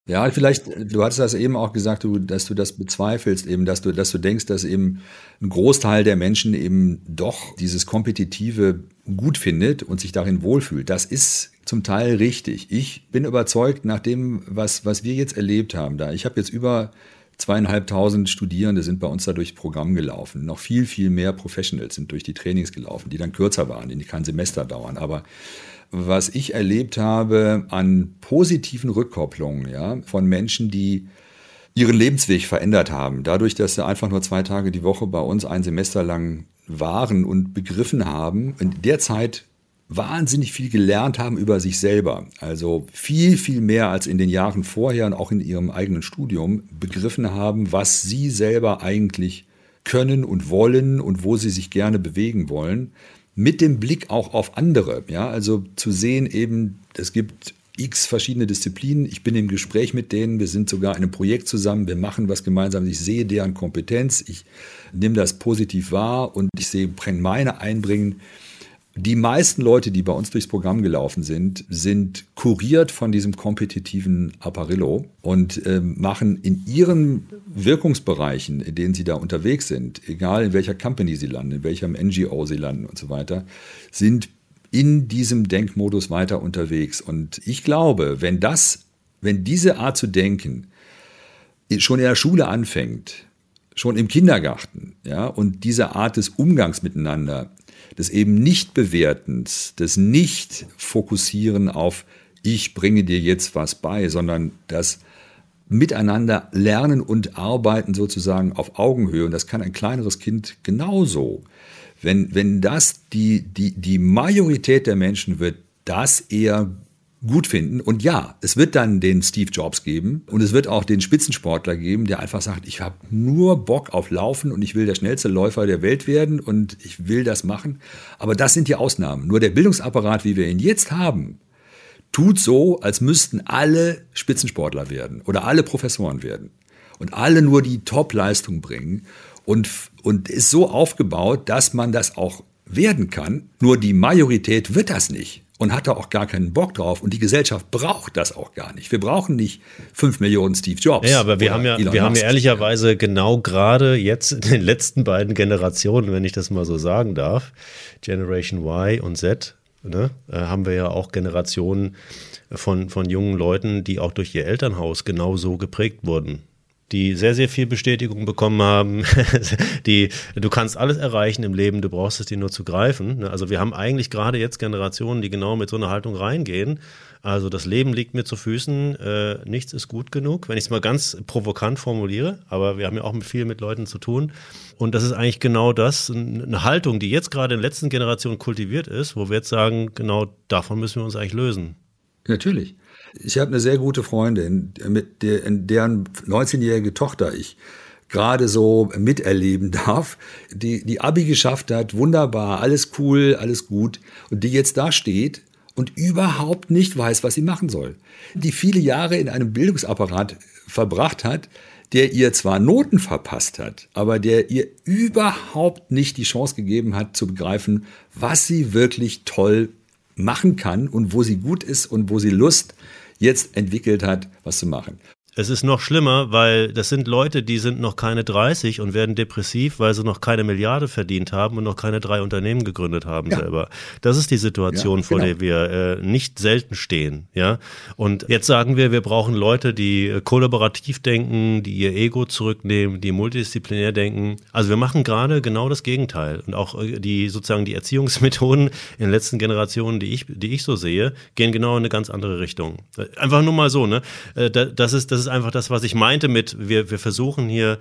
S4: Ja, vielleicht, du hattest das eben auch gesagt, du, dass du das bezweifelst, eben, dass du, dass du denkst, dass eben ein Großteil der Menschen eben doch dieses Kompetitive gut findet und sich darin wohlfühlt. Das ist zum Teil richtig. Ich bin überzeugt, nach dem, was, was wir jetzt erlebt haben, da ich habe jetzt über zweieinhalbtausend Studierende sind bei uns da durch Programm gelaufen. Noch viel, viel mehr Professionals sind durch die Trainings gelaufen, die dann kürzer waren, die kein Semester dauern. Aber was ich erlebt habe an positiven Rückkopplungen ja, von Menschen, die ihren Lebensweg verändert haben. Dadurch, dass sie einfach nur zwei Tage die Woche bei uns ein Semester lang waren und begriffen haben, in der Zeit wahnsinnig viel gelernt haben über sich selber. Also viel, viel mehr als in den Jahren vorher und auch in ihrem eigenen Studium begriffen haben, was sie selber eigentlich können und wollen und wo sie sich gerne bewegen wollen mit dem Blick auch auf andere. Ja, also zu sehen eben, es gibt x verschiedene Disziplinen. Ich bin im Gespräch mit denen. Wir sind sogar in einem Projekt zusammen. Wir machen was gemeinsam. Ich sehe deren Kompetenz. Ich nehme das positiv wahr und ich sehe meine einbringen. Die meisten Leute, die bei uns durchs Programm gelaufen sind, sind kuriert von diesem kompetitiven Apparillo und äh, machen in ihren Wirkungsbereichen, in denen sie da unterwegs sind, egal in welcher Company sie landen, in welchem NGO sie landen und so weiter, sind in diesem Denkmodus weiter unterwegs. Und ich glaube, wenn das, wenn diese Art zu denken schon in der Schule anfängt, schon im Kindergarten, ja, und diese Art des Umgangs miteinander des eben nicht Bewertens, des nicht Fokussieren auf ich bringe dir jetzt was bei, sondern das miteinander lernen und arbeiten sozusagen auf Augenhöhe. Und das kann ein kleineres Kind genauso. Wenn, wenn das die, die, die Majorität der Menschen wird, das eher gut finden. Und ja, es wird dann den Steve Jobs geben und es wird auch den Spitzensportler geben, der einfach sagt, ich habe nur Bock auf Laufen und ich will der schnellste Läufer der Welt werden und ich will das machen. Aber das sind die Ausnahmen. Nur der Bildungsapparat, wie wir ihn jetzt haben, tut so, als müssten alle Spitzensportler werden oder alle Professoren werden und alle nur die Top-Leistung bringen und, und ist so aufgebaut, dass man das auch werden kann. Nur die Majorität wird das nicht und hat da auch gar keinen Bock drauf. Und die Gesellschaft braucht das auch gar nicht. Wir brauchen nicht fünf Millionen Steve Jobs.
S3: Ja, aber wir haben ja, wir haben ja ehrlicherweise genau gerade jetzt in den letzten beiden Generationen, wenn ich das mal so sagen darf, Generation Y und Z, ne, äh, haben wir ja auch Generationen von, von jungen Leuten, die auch durch ihr Elternhaus genauso geprägt wurden die sehr, sehr viel Bestätigung bekommen haben, die, du kannst alles erreichen im Leben, du brauchst es dir nur zu greifen. Ne? Also wir haben eigentlich gerade jetzt Generationen, die genau mit so einer Haltung reingehen. Also das Leben liegt mir zu Füßen, äh, nichts ist gut genug, wenn ich es mal ganz provokant formuliere, aber wir haben ja auch viel mit Leuten zu tun. Und das ist eigentlich genau das, eine Haltung, die jetzt gerade in der letzten Generation kultiviert ist, wo wir jetzt sagen, genau davon müssen wir uns eigentlich lösen.
S4: Natürlich. Ich habe eine sehr gute Freundin, mit der, deren 19-jährige Tochter ich gerade so miterleben darf, die die Abi geschafft hat, wunderbar, alles cool, alles gut und die jetzt da steht und überhaupt nicht weiß, was sie machen soll. Die viele Jahre in einem Bildungsapparat verbracht hat, der ihr zwar Noten verpasst hat, aber der ihr überhaupt nicht die Chance gegeben hat zu begreifen, was sie wirklich toll machen kann und wo sie gut ist und wo sie Lust jetzt entwickelt hat, was zu machen.
S3: Es ist noch schlimmer, weil das sind Leute, die sind noch keine 30 und werden depressiv, weil sie noch keine Milliarde verdient haben und noch keine drei Unternehmen gegründet haben ja. selber. Das ist die Situation, ja, vor genau. der wir äh, nicht selten stehen. Ja, und jetzt sagen wir, wir brauchen Leute, die äh, kollaborativ denken, die ihr Ego zurücknehmen, die multidisziplinär denken. Also wir machen gerade genau das Gegenteil und auch äh, die sozusagen die Erziehungsmethoden in den letzten Generationen, die ich, die ich so sehe, gehen genau in eine ganz andere Richtung. Äh, einfach nur mal so, ne? Das ist das ist ist einfach das, was ich meinte mit, wir, wir versuchen hier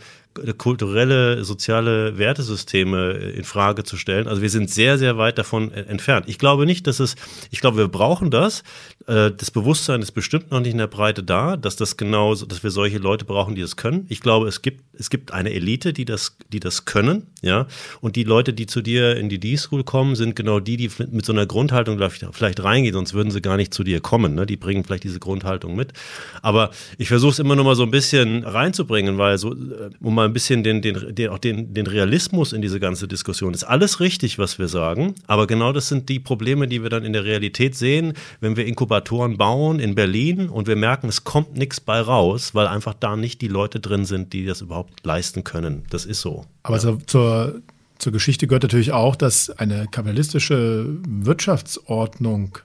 S3: kulturelle, soziale Wertesysteme in Frage zu stellen. Also wir sind sehr, sehr weit davon entfernt. Ich glaube nicht, dass es, ich glaube, wir brauchen das. Äh, das Bewusstsein ist bestimmt noch nicht in der Breite da, dass das genau, dass wir solche Leute brauchen, die das können. Ich glaube, es gibt, es gibt eine Elite, die das, die das können, ja. Und die Leute, die zu dir in die D-School kommen, sind genau die, die mit so einer Grundhaltung vielleicht reingehen, sonst würden sie gar nicht zu dir kommen. Ne? Die bringen vielleicht diese Grundhaltung mit. Aber ich versuche es immer noch mal so ein bisschen reinzubringen, weil so, äh, um mal ein bisschen den, den, den, auch den, den Realismus in diese ganze Diskussion. Ist alles richtig, was wir sagen, aber genau das sind die Probleme, die wir dann in der Realität sehen, wenn wir Inkubatoren bauen in Berlin und wir merken, es kommt nichts bei raus, weil einfach da nicht die Leute drin sind, die das überhaupt leisten können. Das ist so.
S2: Aber ja. zur, zur Geschichte gehört natürlich auch, dass eine kapitalistische Wirtschaftsordnung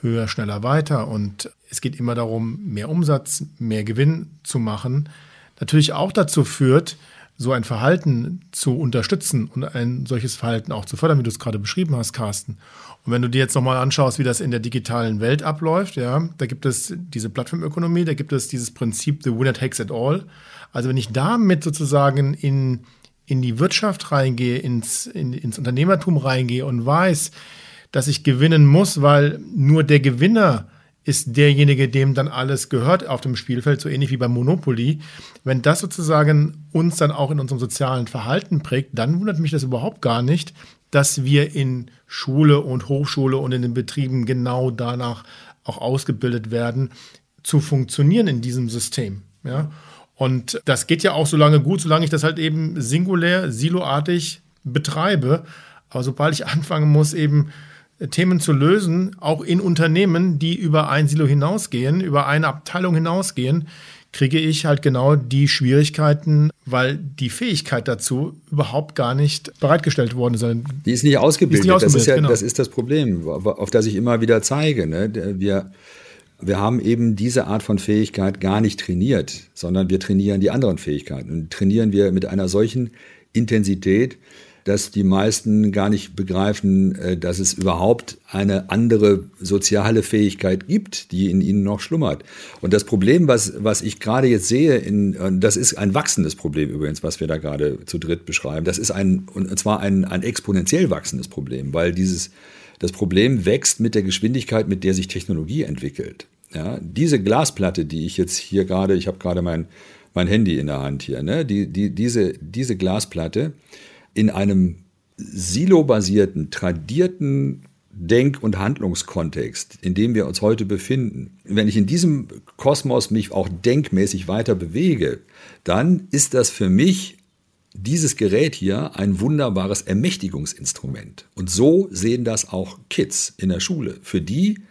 S2: höher, schneller, weiter und es geht immer darum, mehr Umsatz, mehr Gewinn zu machen, natürlich auch dazu führt, so ein Verhalten zu unterstützen und ein solches Verhalten auch zu fördern, wie du es gerade beschrieben hast, Carsten. Und wenn du dir jetzt nochmal anschaust, wie das in der digitalen Welt abläuft, ja, da gibt es diese Plattformökonomie, da gibt es dieses Prinzip The Winner Takes It All. Also wenn ich damit sozusagen in, in die Wirtschaft reingehe, ins, in, ins Unternehmertum reingehe und weiß, dass ich gewinnen muss, weil nur der Gewinner ist derjenige, dem dann alles gehört auf dem Spielfeld, so ähnlich wie beim Monopoly. Wenn das sozusagen uns dann auch in unserem sozialen Verhalten prägt, dann wundert mich das überhaupt gar nicht, dass wir in Schule und Hochschule und in den Betrieben genau danach auch ausgebildet werden, zu funktionieren in diesem System. Ja? Und das geht ja auch so lange gut, solange ich das halt eben singulär, siloartig betreibe. Aber sobald ich anfangen muss, eben Themen zu lösen, auch in Unternehmen, die über ein Silo hinausgehen, über eine Abteilung hinausgehen, kriege ich halt genau die Schwierigkeiten, weil die Fähigkeit dazu überhaupt gar nicht bereitgestellt worden ist.
S4: Die ist nicht ausgebildet. Ist nicht ausgebildet das, ist ja, genau. das ist das Problem, auf das ich immer wieder zeige. Ne? Wir, wir haben eben diese Art von Fähigkeit gar nicht trainiert, sondern wir trainieren die anderen Fähigkeiten. Und trainieren wir mit einer solchen Intensität, dass die meisten gar nicht begreifen, äh, dass es überhaupt eine andere soziale Fähigkeit gibt, die in ihnen noch schlummert. Und das Problem, was, was ich gerade jetzt sehe, in, das ist ein wachsendes Problem übrigens, was wir da gerade zu dritt beschreiben. Das ist ein, und zwar ein, ein exponentiell wachsendes Problem, weil dieses, das Problem wächst mit der Geschwindigkeit, mit der sich Technologie entwickelt. Ja, diese Glasplatte, die ich jetzt hier gerade, ich habe gerade mein, mein Handy in der Hand hier, ne? die, die, diese, diese Glasplatte in einem silobasierten, tradierten Denk- und Handlungskontext, in dem wir uns heute befinden, wenn ich in diesem Kosmos mich auch denkmäßig weiter bewege, dann ist das für mich dieses Gerät hier ein wunderbares Ermächtigungsinstrument. Und so sehen das auch Kids in der Schule. Für die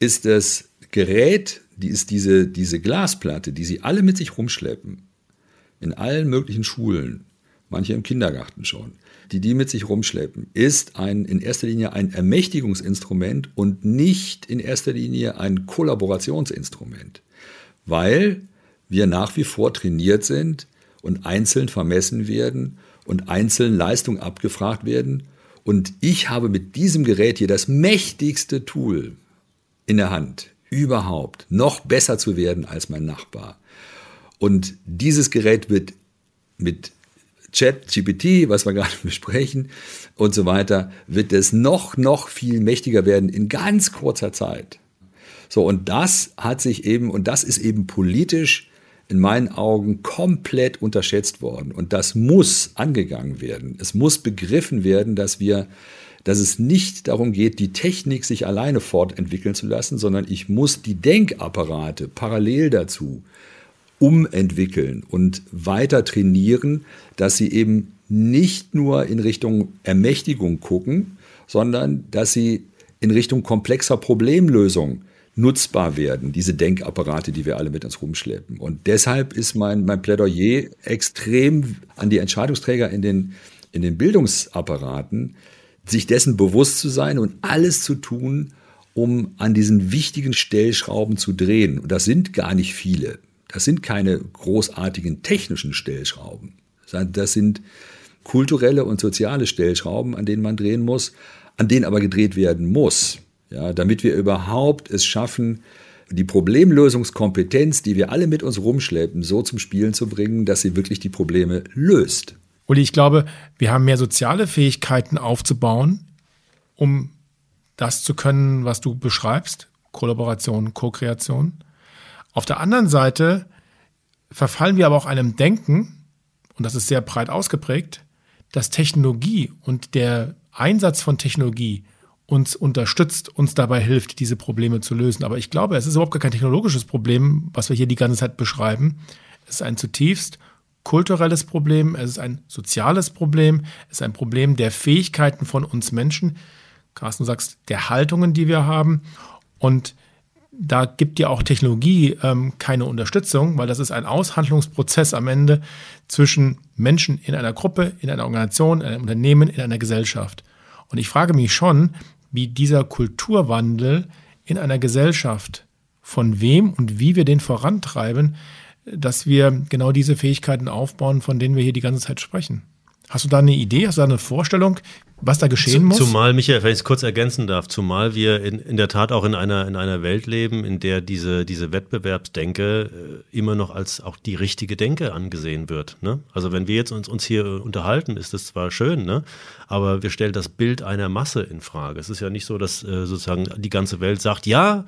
S4: ist das Gerät, die ist diese, diese Glasplatte, die sie alle mit sich rumschleppen, in allen möglichen Schulen, manche im Kindergarten schon, die die mit sich rumschleppen, ist ein, in erster Linie ein Ermächtigungsinstrument und nicht in erster Linie ein Kollaborationsinstrument, weil wir nach wie vor trainiert sind und einzeln vermessen werden und einzeln Leistung abgefragt werden. Und ich habe mit diesem Gerät hier das mächtigste Tool in der Hand, überhaupt noch besser zu werden als mein Nachbar. Und dieses Gerät wird mit Chat, GPT, was wir gerade besprechen und so weiter, wird es noch, noch viel mächtiger werden in ganz kurzer Zeit. So, und das hat sich eben, und das ist eben politisch in meinen Augen komplett unterschätzt worden. Und das muss angegangen werden. Es muss begriffen werden, dass wir dass es nicht darum geht, die Technik sich alleine fortentwickeln zu lassen, sondern ich muss die Denkapparate parallel dazu umentwickeln und weiter trainieren, dass sie eben nicht nur in Richtung Ermächtigung gucken, sondern dass sie in Richtung komplexer Problemlösung nutzbar werden, diese Denkapparate, die wir alle mit uns rumschleppen. Und deshalb ist mein, mein Plädoyer extrem an die Entscheidungsträger in den, in den Bildungsapparaten, sich dessen bewusst zu sein und alles zu tun, um an diesen wichtigen Stellschrauben zu drehen. Und das sind gar nicht viele. Das sind keine großartigen technischen Stellschrauben. Das sind kulturelle und soziale Stellschrauben, an denen man drehen muss, an denen aber gedreht werden muss. Ja, damit wir überhaupt es schaffen, die Problemlösungskompetenz, die wir alle mit uns rumschleppen, so zum Spielen zu bringen, dass sie wirklich die Probleme löst.
S2: Uli, ich glaube, wir haben mehr soziale Fähigkeiten aufzubauen, um das zu können, was du beschreibst, Kollaboration, Co-Kreation. Auf der anderen Seite verfallen wir aber auch einem Denken, und das ist sehr breit ausgeprägt, dass Technologie und der Einsatz von Technologie uns unterstützt, uns dabei hilft, diese Probleme zu lösen. Aber ich glaube, es ist überhaupt gar kein technologisches Problem, was wir hier die ganze Zeit beschreiben. Es ist ein zutiefst kulturelles Problem, es ist ein soziales Problem, es ist ein Problem der Fähigkeiten von uns Menschen. Carsten, du sagst, der Haltungen, die wir haben. Und da gibt ja auch Technologie ähm, keine Unterstützung, weil das ist ein Aushandlungsprozess am Ende zwischen Menschen in einer Gruppe, in einer Organisation, in einem Unternehmen, in einer Gesellschaft. Und ich frage mich schon, wie dieser Kulturwandel in einer Gesellschaft, von wem und wie wir den vorantreiben, dass wir genau diese Fähigkeiten aufbauen, von denen wir hier die ganze Zeit sprechen. Hast du da eine Idee, hast du da eine Vorstellung, was da geschehen muss?
S3: Zumal, Michael, wenn ich es kurz ergänzen darf, zumal wir in, in der Tat auch in einer, in einer Welt leben, in der diese, diese Wettbewerbsdenke äh, immer noch als auch die richtige Denke angesehen wird. Ne? Also wenn wir jetzt uns, uns hier unterhalten, ist das zwar schön, ne? aber wir stellen das Bild einer Masse in Frage. Es ist ja nicht so, dass äh, sozusagen die ganze Welt sagt, ja,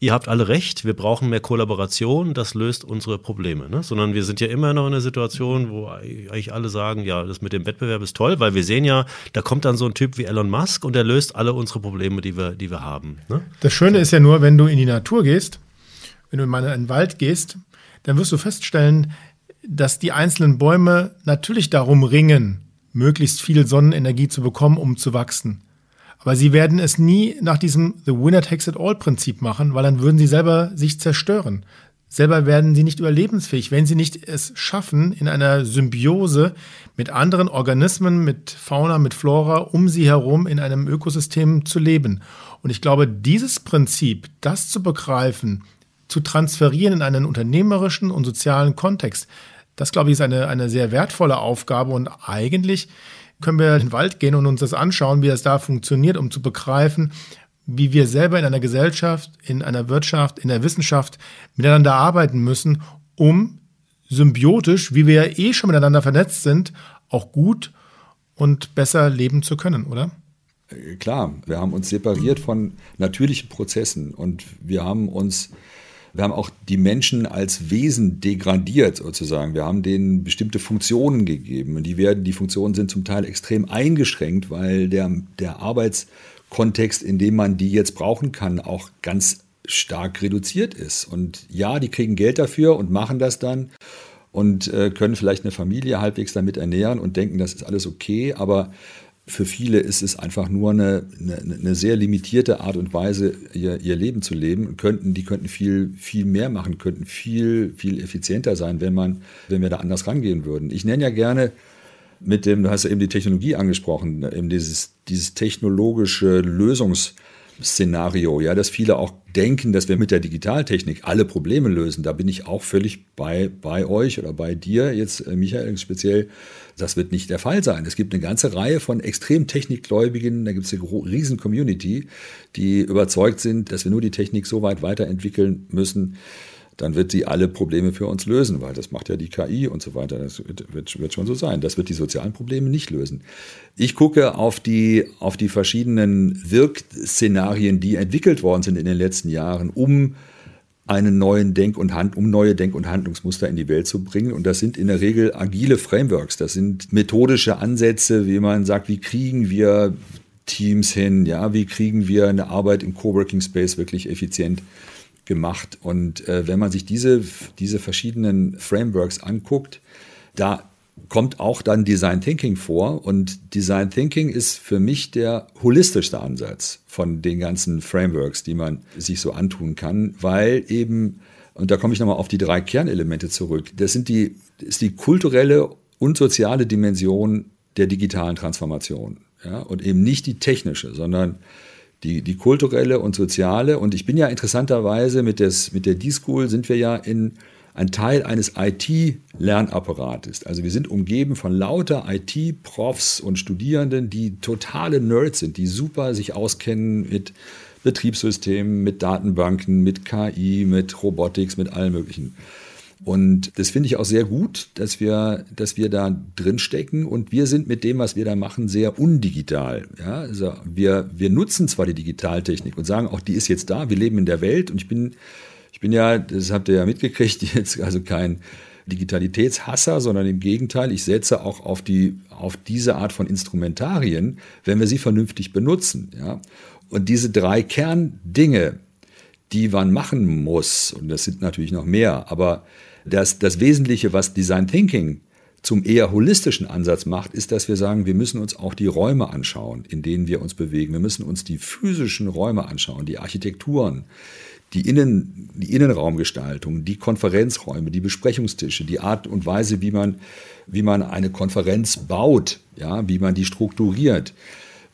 S3: ihr habt alle recht, wir brauchen mehr Kollaboration, das löst unsere Probleme. Ne? Sondern wir sind ja immer noch in einer Situation, wo eigentlich alle sagen, ja, das mit dem Wettbewerb ist toll, weil wir sehen ja, da kommt dann so ein Typ wie Elon Musk und der löst alle unsere Probleme, die wir, die wir haben. Ne?
S2: Das Schöne ist ja nur, wenn du in die Natur gehst, wenn du in einen Wald gehst, dann wirst du feststellen, dass die einzelnen Bäume natürlich darum ringen, möglichst viel Sonnenenergie zu bekommen, um zu wachsen. Aber sie werden es nie nach diesem The Winner Takes It All Prinzip machen, weil dann würden sie selber sich zerstören. Selber werden sie nicht überlebensfähig, wenn sie nicht es schaffen, in einer Symbiose mit anderen Organismen, mit Fauna, mit Flora um sie herum in einem Ökosystem zu leben. Und ich glaube, dieses Prinzip, das zu begreifen, zu transferieren in einen unternehmerischen und sozialen Kontext, das glaube ich ist eine, eine sehr wertvolle Aufgabe und eigentlich können wir in den Wald gehen und uns das anschauen, wie das da funktioniert, um zu begreifen, wie wir selber in einer Gesellschaft, in einer Wirtschaft, in der Wissenschaft miteinander arbeiten müssen, um symbiotisch, wie wir ja eh schon miteinander vernetzt sind, auch gut und besser leben zu können, oder?
S4: Äh, klar, wir haben uns separiert von natürlichen Prozessen und wir haben uns wir haben auch die Menschen als Wesen degradiert sozusagen. Wir haben denen bestimmte Funktionen gegeben. Und die werden, die Funktionen sind zum Teil extrem eingeschränkt, weil der, der Arbeitskontext, in dem man die jetzt brauchen kann, auch ganz stark reduziert ist. Und ja, die kriegen Geld dafür und machen das dann und äh, können vielleicht eine Familie halbwegs damit ernähren und denken, das ist alles okay. Aber für viele ist es einfach nur eine, eine, eine sehr limitierte Art und Weise, ihr, ihr, Leben zu leben. Könnten, die könnten viel, viel mehr machen, könnten viel, viel effizienter sein, wenn, man, wenn wir da anders rangehen würden. Ich nenne ja gerne mit dem, du hast ja eben die Technologie angesprochen, eben dieses, dieses technologische Lösungs- Szenario, ja, dass viele auch denken, dass wir mit der Digitaltechnik alle Probleme lösen. Da bin ich auch völlig bei, bei euch oder bei dir jetzt, äh, Michael, speziell. Das wird nicht der Fall sein. Es gibt eine ganze Reihe von extrem Technikgläubigen, da gibt es eine riesen Community, die überzeugt sind, dass wir nur die Technik so weit weiterentwickeln müssen, dann wird sie alle Probleme für uns lösen, weil das macht ja die KI und so weiter. Das wird, wird, schon so sein. Das wird die sozialen Probleme nicht lösen. Ich gucke auf die, auf die verschiedenen Wirkszenarien, die entwickelt worden sind in den letzten Jahren, um einen neuen Denk- und Hand, um neue Denk- und Handlungsmuster in die Welt zu bringen. Und das sind in der Regel agile Frameworks. Das sind methodische Ansätze, wie man sagt, wie kriegen wir Teams hin? Ja, wie kriegen wir eine Arbeit im Coworking Space wirklich effizient gemacht. Und äh, wenn man sich diese, diese verschiedenen Frameworks anguckt, da kommt auch dann Design Thinking vor. Und Design Thinking ist für mich der holistischste Ansatz von den ganzen Frameworks, die man sich so antun kann, weil eben, und da komme ich nochmal auf die drei Kernelemente zurück, das sind die, ist die kulturelle und soziale Dimension der digitalen Transformation. Ja, und eben nicht die technische, sondern die, die kulturelle und soziale. Und ich bin ja interessanterweise mit, des, mit der D-School sind wir ja in ein Teil eines IT-Lernapparates. Also wir sind umgeben von lauter IT-Profs und Studierenden, die totale Nerds sind, die super sich auskennen mit Betriebssystemen, mit Datenbanken, mit KI, mit Robotics, mit allem Möglichen. Und das finde ich auch sehr gut, dass wir, dass wir da drin stecken und wir sind mit dem, was wir da machen, sehr undigital. Ja, also wir, wir nutzen zwar die Digitaltechnik und sagen auch, die ist jetzt da, wir leben in der Welt und ich bin, ich bin ja, das habt ihr ja mitgekriegt, jetzt also kein Digitalitätshasser, sondern im Gegenteil, ich setze auch auf die, auf diese Art von Instrumentarien, wenn wir sie vernünftig benutzen. Ja. Und diese drei Kerndinge, die man machen muss, und das sind natürlich noch mehr, aber das, das Wesentliche, was Design Thinking zum eher holistischen Ansatz macht, ist, dass wir sagen, wir müssen uns auch die Räume anschauen, in denen wir uns bewegen. Wir müssen uns die physischen Räume anschauen, die Architekturen, die, Innen, die Innenraumgestaltung, die Konferenzräume, die Besprechungstische, die Art und Weise, wie man, wie man eine Konferenz baut, ja, wie man die strukturiert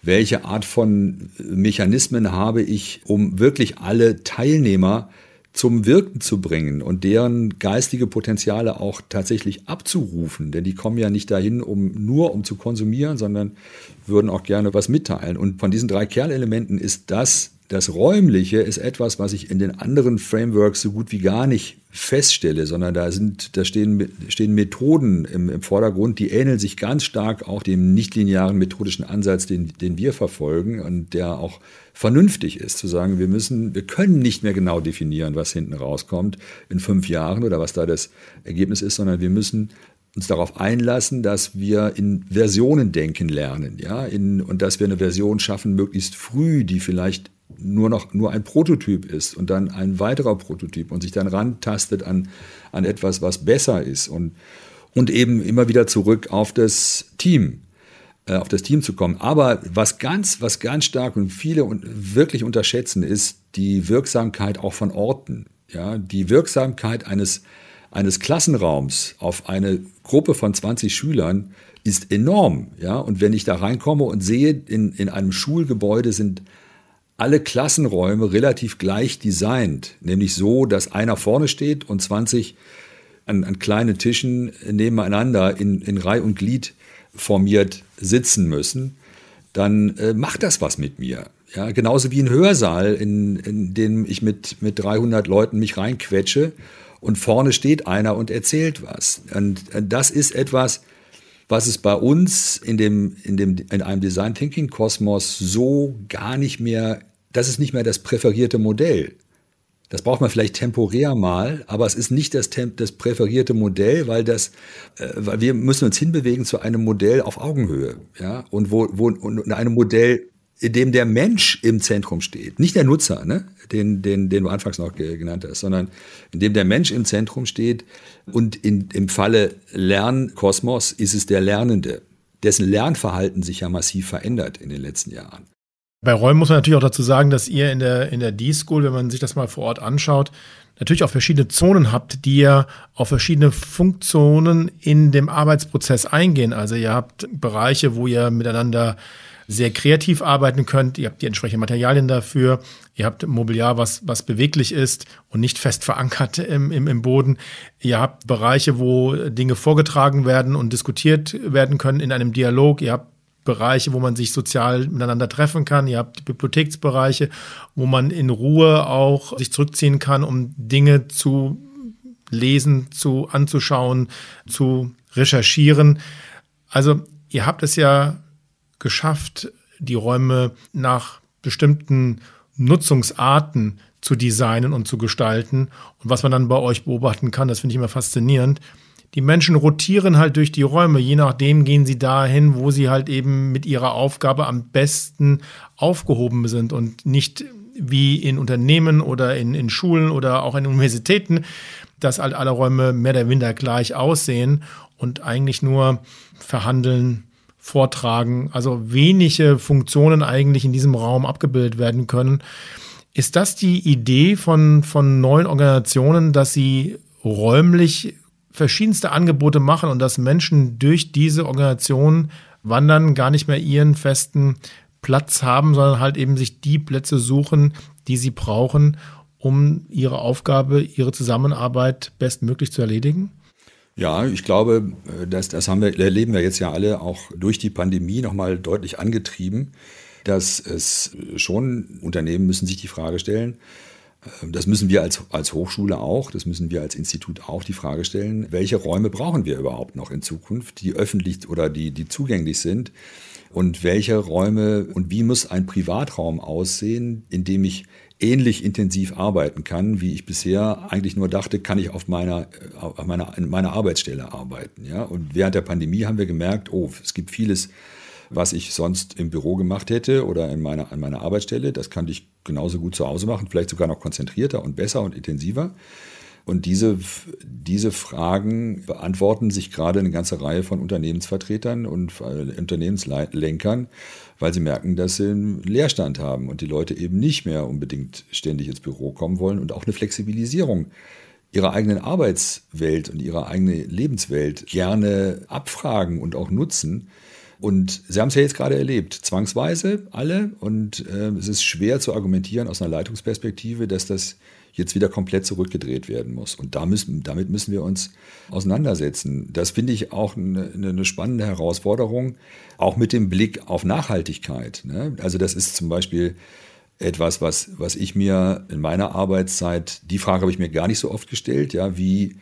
S4: welche Art von Mechanismen habe ich, um wirklich alle Teilnehmer zum Wirken zu bringen und deren geistige Potenziale auch tatsächlich abzurufen. Denn die kommen ja nicht dahin, um nur um zu konsumieren, sondern würden auch gerne was mitteilen. Und von diesen drei Kernelementen ist das das Räumliche ist etwas, was ich in den anderen Frameworks so gut wie gar nicht feststelle, sondern da sind, da stehen, stehen Methoden im, im Vordergrund, die ähneln sich ganz stark auch dem nichtlinearen methodischen Ansatz, den, den wir verfolgen und der auch vernünftig ist, zu sagen, wir müssen, wir können nicht mehr genau definieren, was hinten rauskommt in fünf Jahren oder was da das Ergebnis ist, sondern wir müssen uns darauf einlassen, dass wir in Versionen denken lernen, ja, in, und dass wir eine Version schaffen, möglichst früh, die vielleicht nur noch nur ein Prototyp ist und dann ein weiterer Prototyp und sich dann rantastet an, an etwas, was besser ist und, und eben immer wieder zurück auf das Team, äh, auf das Team zu kommen. Aber was ganz, was ganz stark und viele wirklich unterschätzen, ist die Wirksamkeit auch von Orten. Ja, die Wirksamkeit eines, eines Klassenraums auf eine Gruppe von 20 Schülern ist enorm. Ja, und wenn ich da reinkomme und sehe, in, in einem Schulgebäude sind alle Klassenräume relativ gleich designt, nämlich so, dass einer vorne steht und 20 an, an kleinen Tischen nebeneinander in, in Reih und Glied formiert sitzen müssen, dann äh, macht das was mit mir. Ja, genauso wie ein Hörsaal, in, in dem ich mit, mit 300 Leuten mich reinquetsche und vorne steht einer und erzählt was. Und das ist etwas, was es bei uns in, dem, in, dem, in einem Design Thinking Kosmos so gar nicht mehr, das ist nicht mehr das präferierte Modell. Das braucht man vielleicht temporär mal, aber es ist nicht das, das präferierte Modell, weil das, äh, weil wir müssen uns hinbewegen zu einem Modell auf Augenhöhe, ja, und wo, wo und einem Modell, in dem der Mensch im Zentrum steht, nicht der Nutzer, ne? den, den, den du anfangs noch genannt hast, sondern in dem der Mensch im Zentrum steht und in, im Falle Lernkosmos ist es der Lernende, dessen Lernverhalten sich ja massiv verändert in den letzten Jahren.
S2: Bei Räumen muss man natürlich auch dazu sagen, dass ihr in der, in der D-School, wenn man sich das mal vor Ort anschaut, natürlich auch verschiedene Zonen habt, die ja auf verschiedene Funktionen in dem Arbeitsprozess eingehen. Also ihr habt Bereiche, wo ihr miteinander sehr kreativ arbeiten könnt. Ihr habt die entsprechenden Materialien dafür. Ihr habt Mobiliar, was, was beweglich ist und nicht fest verankert im, im, im Boden. Ihr habt Bereiche, wo Dinge vorgetragen werden und diskutiert werden können in einem Dialog. Ihr habt Bereiche, wo man sich sozial miteinander treffen kann. Ihr habt Bibliotheksbereiche, wo man in Ruhe auch sich zurückziehen kann, um Dinge zu lesen, zu anzuschauen, zu recherchieren. Also ihr habt es ja geschafft, die Räume nach bestimmten Nutzungsarten zu designen und zu gestalten. Und was man dann bei euch beobachten kann, das finde ich immer faszinierend. Die Menschen rotieren halt durch die Räume, je nachdem gehen sie dahin, wo sie halt eben mit ihrer Aufgabe am besten aufgehoben sind und nicht wie in Unternehmen oder in, in Schulen oder auch in Universitäten, dass halt alle Räume mehr oder minder gleich aussehen und eigentlich nur verhandeln, vortragen, also wenige Funktionen eigentlich in diesem Raum abgebildet werden können. Ist das die Idee von, von neuen Organisationen, dass sie räumlich verschiedenste Angebote machen und dass Menschen durch diese Organisation wandern, gar nicht mehr ihren festen Platz haben, sondern halt eben sich die Plätze suchen, die sie brauchen, um ihre Aufgabe, ihre Zusammenarbeit bestmöglich zu erledigen?
S4: Ja, ich glaube, äh, das, das haben wir, erleben wir jetzt ja alle auch durch die Pandemie nochmal deutlich angetrieben, dass es schon, Unternehmen müssen sich die Frage stellen, äh, das müssen wir als, als Hochschule auch, das müssen wir als Institut auch die Frage stellen, welche Räume brauchen wir überhaupt noch in Zukunft, die öffentlich oder die, die zugänglich sind? Und welche Räume und wie muss ein Privatraum aussehen, in dem ich ähnlich intensiv arbeiten kann, wie ich bisher eigentlich nur dachte, kann ich auf meiner, auf meiner, in meiner Arbeitsstelle arbeiten. Ja? Und während der Pandemie haben wir gemerkt, oh, es gibt vieles, was ich sonst im Büro gemacht hätte oder in meiner, an meiner Arbeitsstelle. Das kann ich genauso gut zu Hause machen, vielleicht sogar noch konzentrierter und besser und intensiver. Und diese, diese Fragen beantworten sich gerade eine ganze Reihe von Unternehmensvertretern und äh, Unternehmenslenkern, weil sie merken, dass sie einen Leerstand haben und die Leute eben nicht mehr unbedingt ständig ins Büro kommen wollen und auch eine Flexibilisierung ihrer eigenen Arbeitswelt und ihrer eigenen Lebenswelt gerne abfragen und auch nutzen. Und Sie haben es ja jetzt gerade erlebt, zwangsweise alle. Und äh, es ist schwer zu argumentieren aus einer Leitungsperspektive, dass das jetzt wieder komplett zurückgedreht werden muss. Und da müssen, damit müssen wir uns auseinandersetzen. Das finde ich auch eine, eine, spannende Herausforderung, auch mit dem Blick auf Nachhaltigkeit. Ne? Also das ist zum Beispiel etwas, was, was ich mir in meiner Arbeitszeit, die Frage habe ich mir gar nicht so oft gestellt, ja, wie,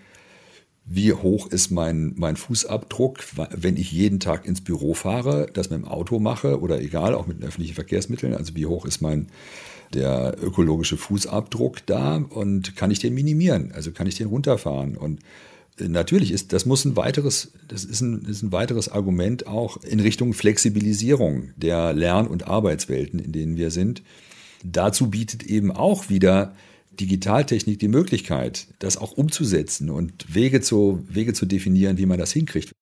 S4: wie hoch ist mein, mein Fußabdruck, wenn ich jeden Tag ins Büro fahre, das mit dem Auto mache oder egal, auch mit öffentlichen Verkehrsmitteln, also wie hoch ist mein, der ökologische Fußabdruck da und kann ich den minimieren? Also kann ich den runterfahren? Und äh, natürlich ist, das muss ein weiteres, das ist ein, ist ein weiteres Argument auch in Richtung Flexibilisierung der Lern- und Arbeitswelten, in denen wir sind. Dazu bietet eben auch wieder Digitaltechnik die Möglichkeit, das auch umzusetzen und Wege zu, Wege zu definieren, wie man das hinkriegt.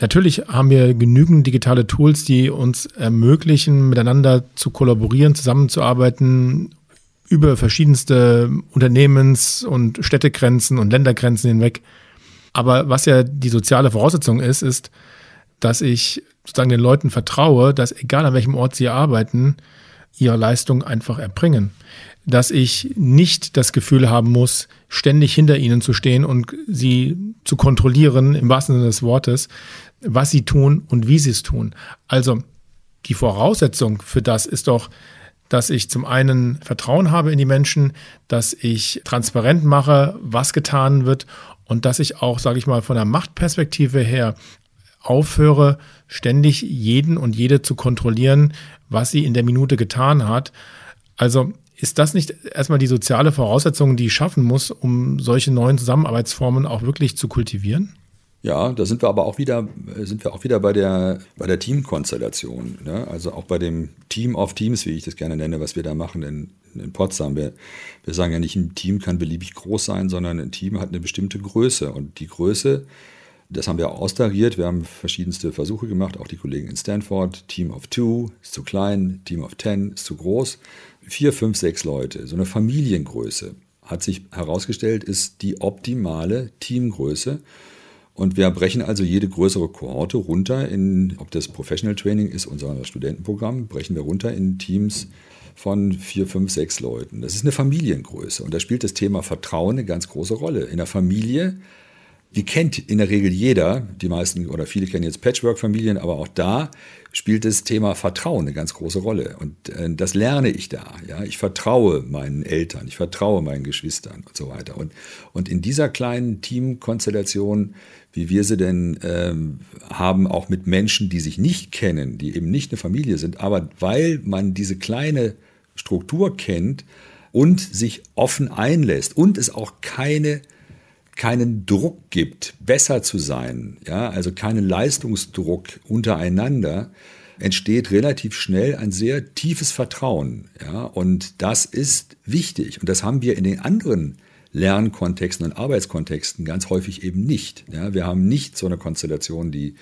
S2: Natürlich haben wir genügend digitale Tools, die uns ermöglichen, miteinander zu kollaborieren, zusammenzuarbeiten über verschiedenste Unternehmens- und Städtegrenzen und Ländergrenzen hinweg. Aber was ja die soziale Voraussetzung ist, ist, dass ich sozusagen den Leuten vertraue, dass egal an welchem Ort sie arbeiten, ihre Leistung einfach erbringen. Dass ich nicht das Gefühl haben muss, ständig hinter ihnen zu stehen und sie zu kontrollieren, im wahrsten Sinne des Wortes, was sie tun und wie sie es tun. Also die Voraussetzung für das ist doch, dass ich zum einen Vertrauen habe in die Menschen, dass ich transparent mache, was getan wird und dass ich auch, sage ich mal, von der Machtperspektive her aufhöre, ständig jeden und jede zu kontrollieren, was sie in der Minute getan hat. Also ist das nicht erstmal die soziale Voraussetzung, die ich schaffen muss, um solche neuen Zusammenarbeitsformen auch wirklich zu kultivieren?
S4: Ja, da sind wir aber auch wieder, sind wir auch wieder bei der, bei der Teamkonstellation. Ne? Also auch bei dem Team of Teams, wie ich das gerne nenne, was wir da machen in, in Potsdam. Wir, wir sagen ja nicht, ein Team kann beliebig groß sein, sondern ein Team hat eine bestimmte Größe. Und die Größe, das haben wir auch austariert. Wir haben verschiedenste Versuche gemacht, auch die Kollegen in Stanford. Team of Two ist zu klein, Team of Ten ist zu groß. Vier, fünf, sechs Leute, so eine Familiengröße hat sich herausgestellt, ist die optimale Teamgröße. Und wir brechen also jede größere Kohorte runter in, ob das Professional Training ist, unser Studentenprogramm, brechen wir runter in Teams von vier, fünf, sechs Leuten. Das ist eine Familiengröße. Und da spielt das Thema Vertrauen eine ganz große Rolle. In der Familie, die kennt in der Regel jeder, die meisten oder viele kennen jetzt Patchwork-Familien, aber auch da spielt das Thema Vertrauen eine ganz große Rolle. Und äh, das lerne ich da. Ja? Ich vertraue meinen Eltern, ich vertraue meinen Geschwistern und so weiter. Und, und in dieser kleinen Teamkonstellation, wie wir sie denn ähm, haben, auch mit Menschen, die sich nicht kennen, die eben nicht eine Familie sind, aber weil man diese kleine Struktur kennt und sich offen einlässt und es auch keine keinen Druck gibt, besser zu sein, ja, also keinen Leistungsdruck untereinander, entsteht relativ schnell ein sehr tiefes Vertrauen, ja, und das ist wichtig und das haben wir in den anderen Lernkontexten und Arbeitskontexten ganz häufig eben nicht. Ja, wir haben nicht so eine Konstellation, die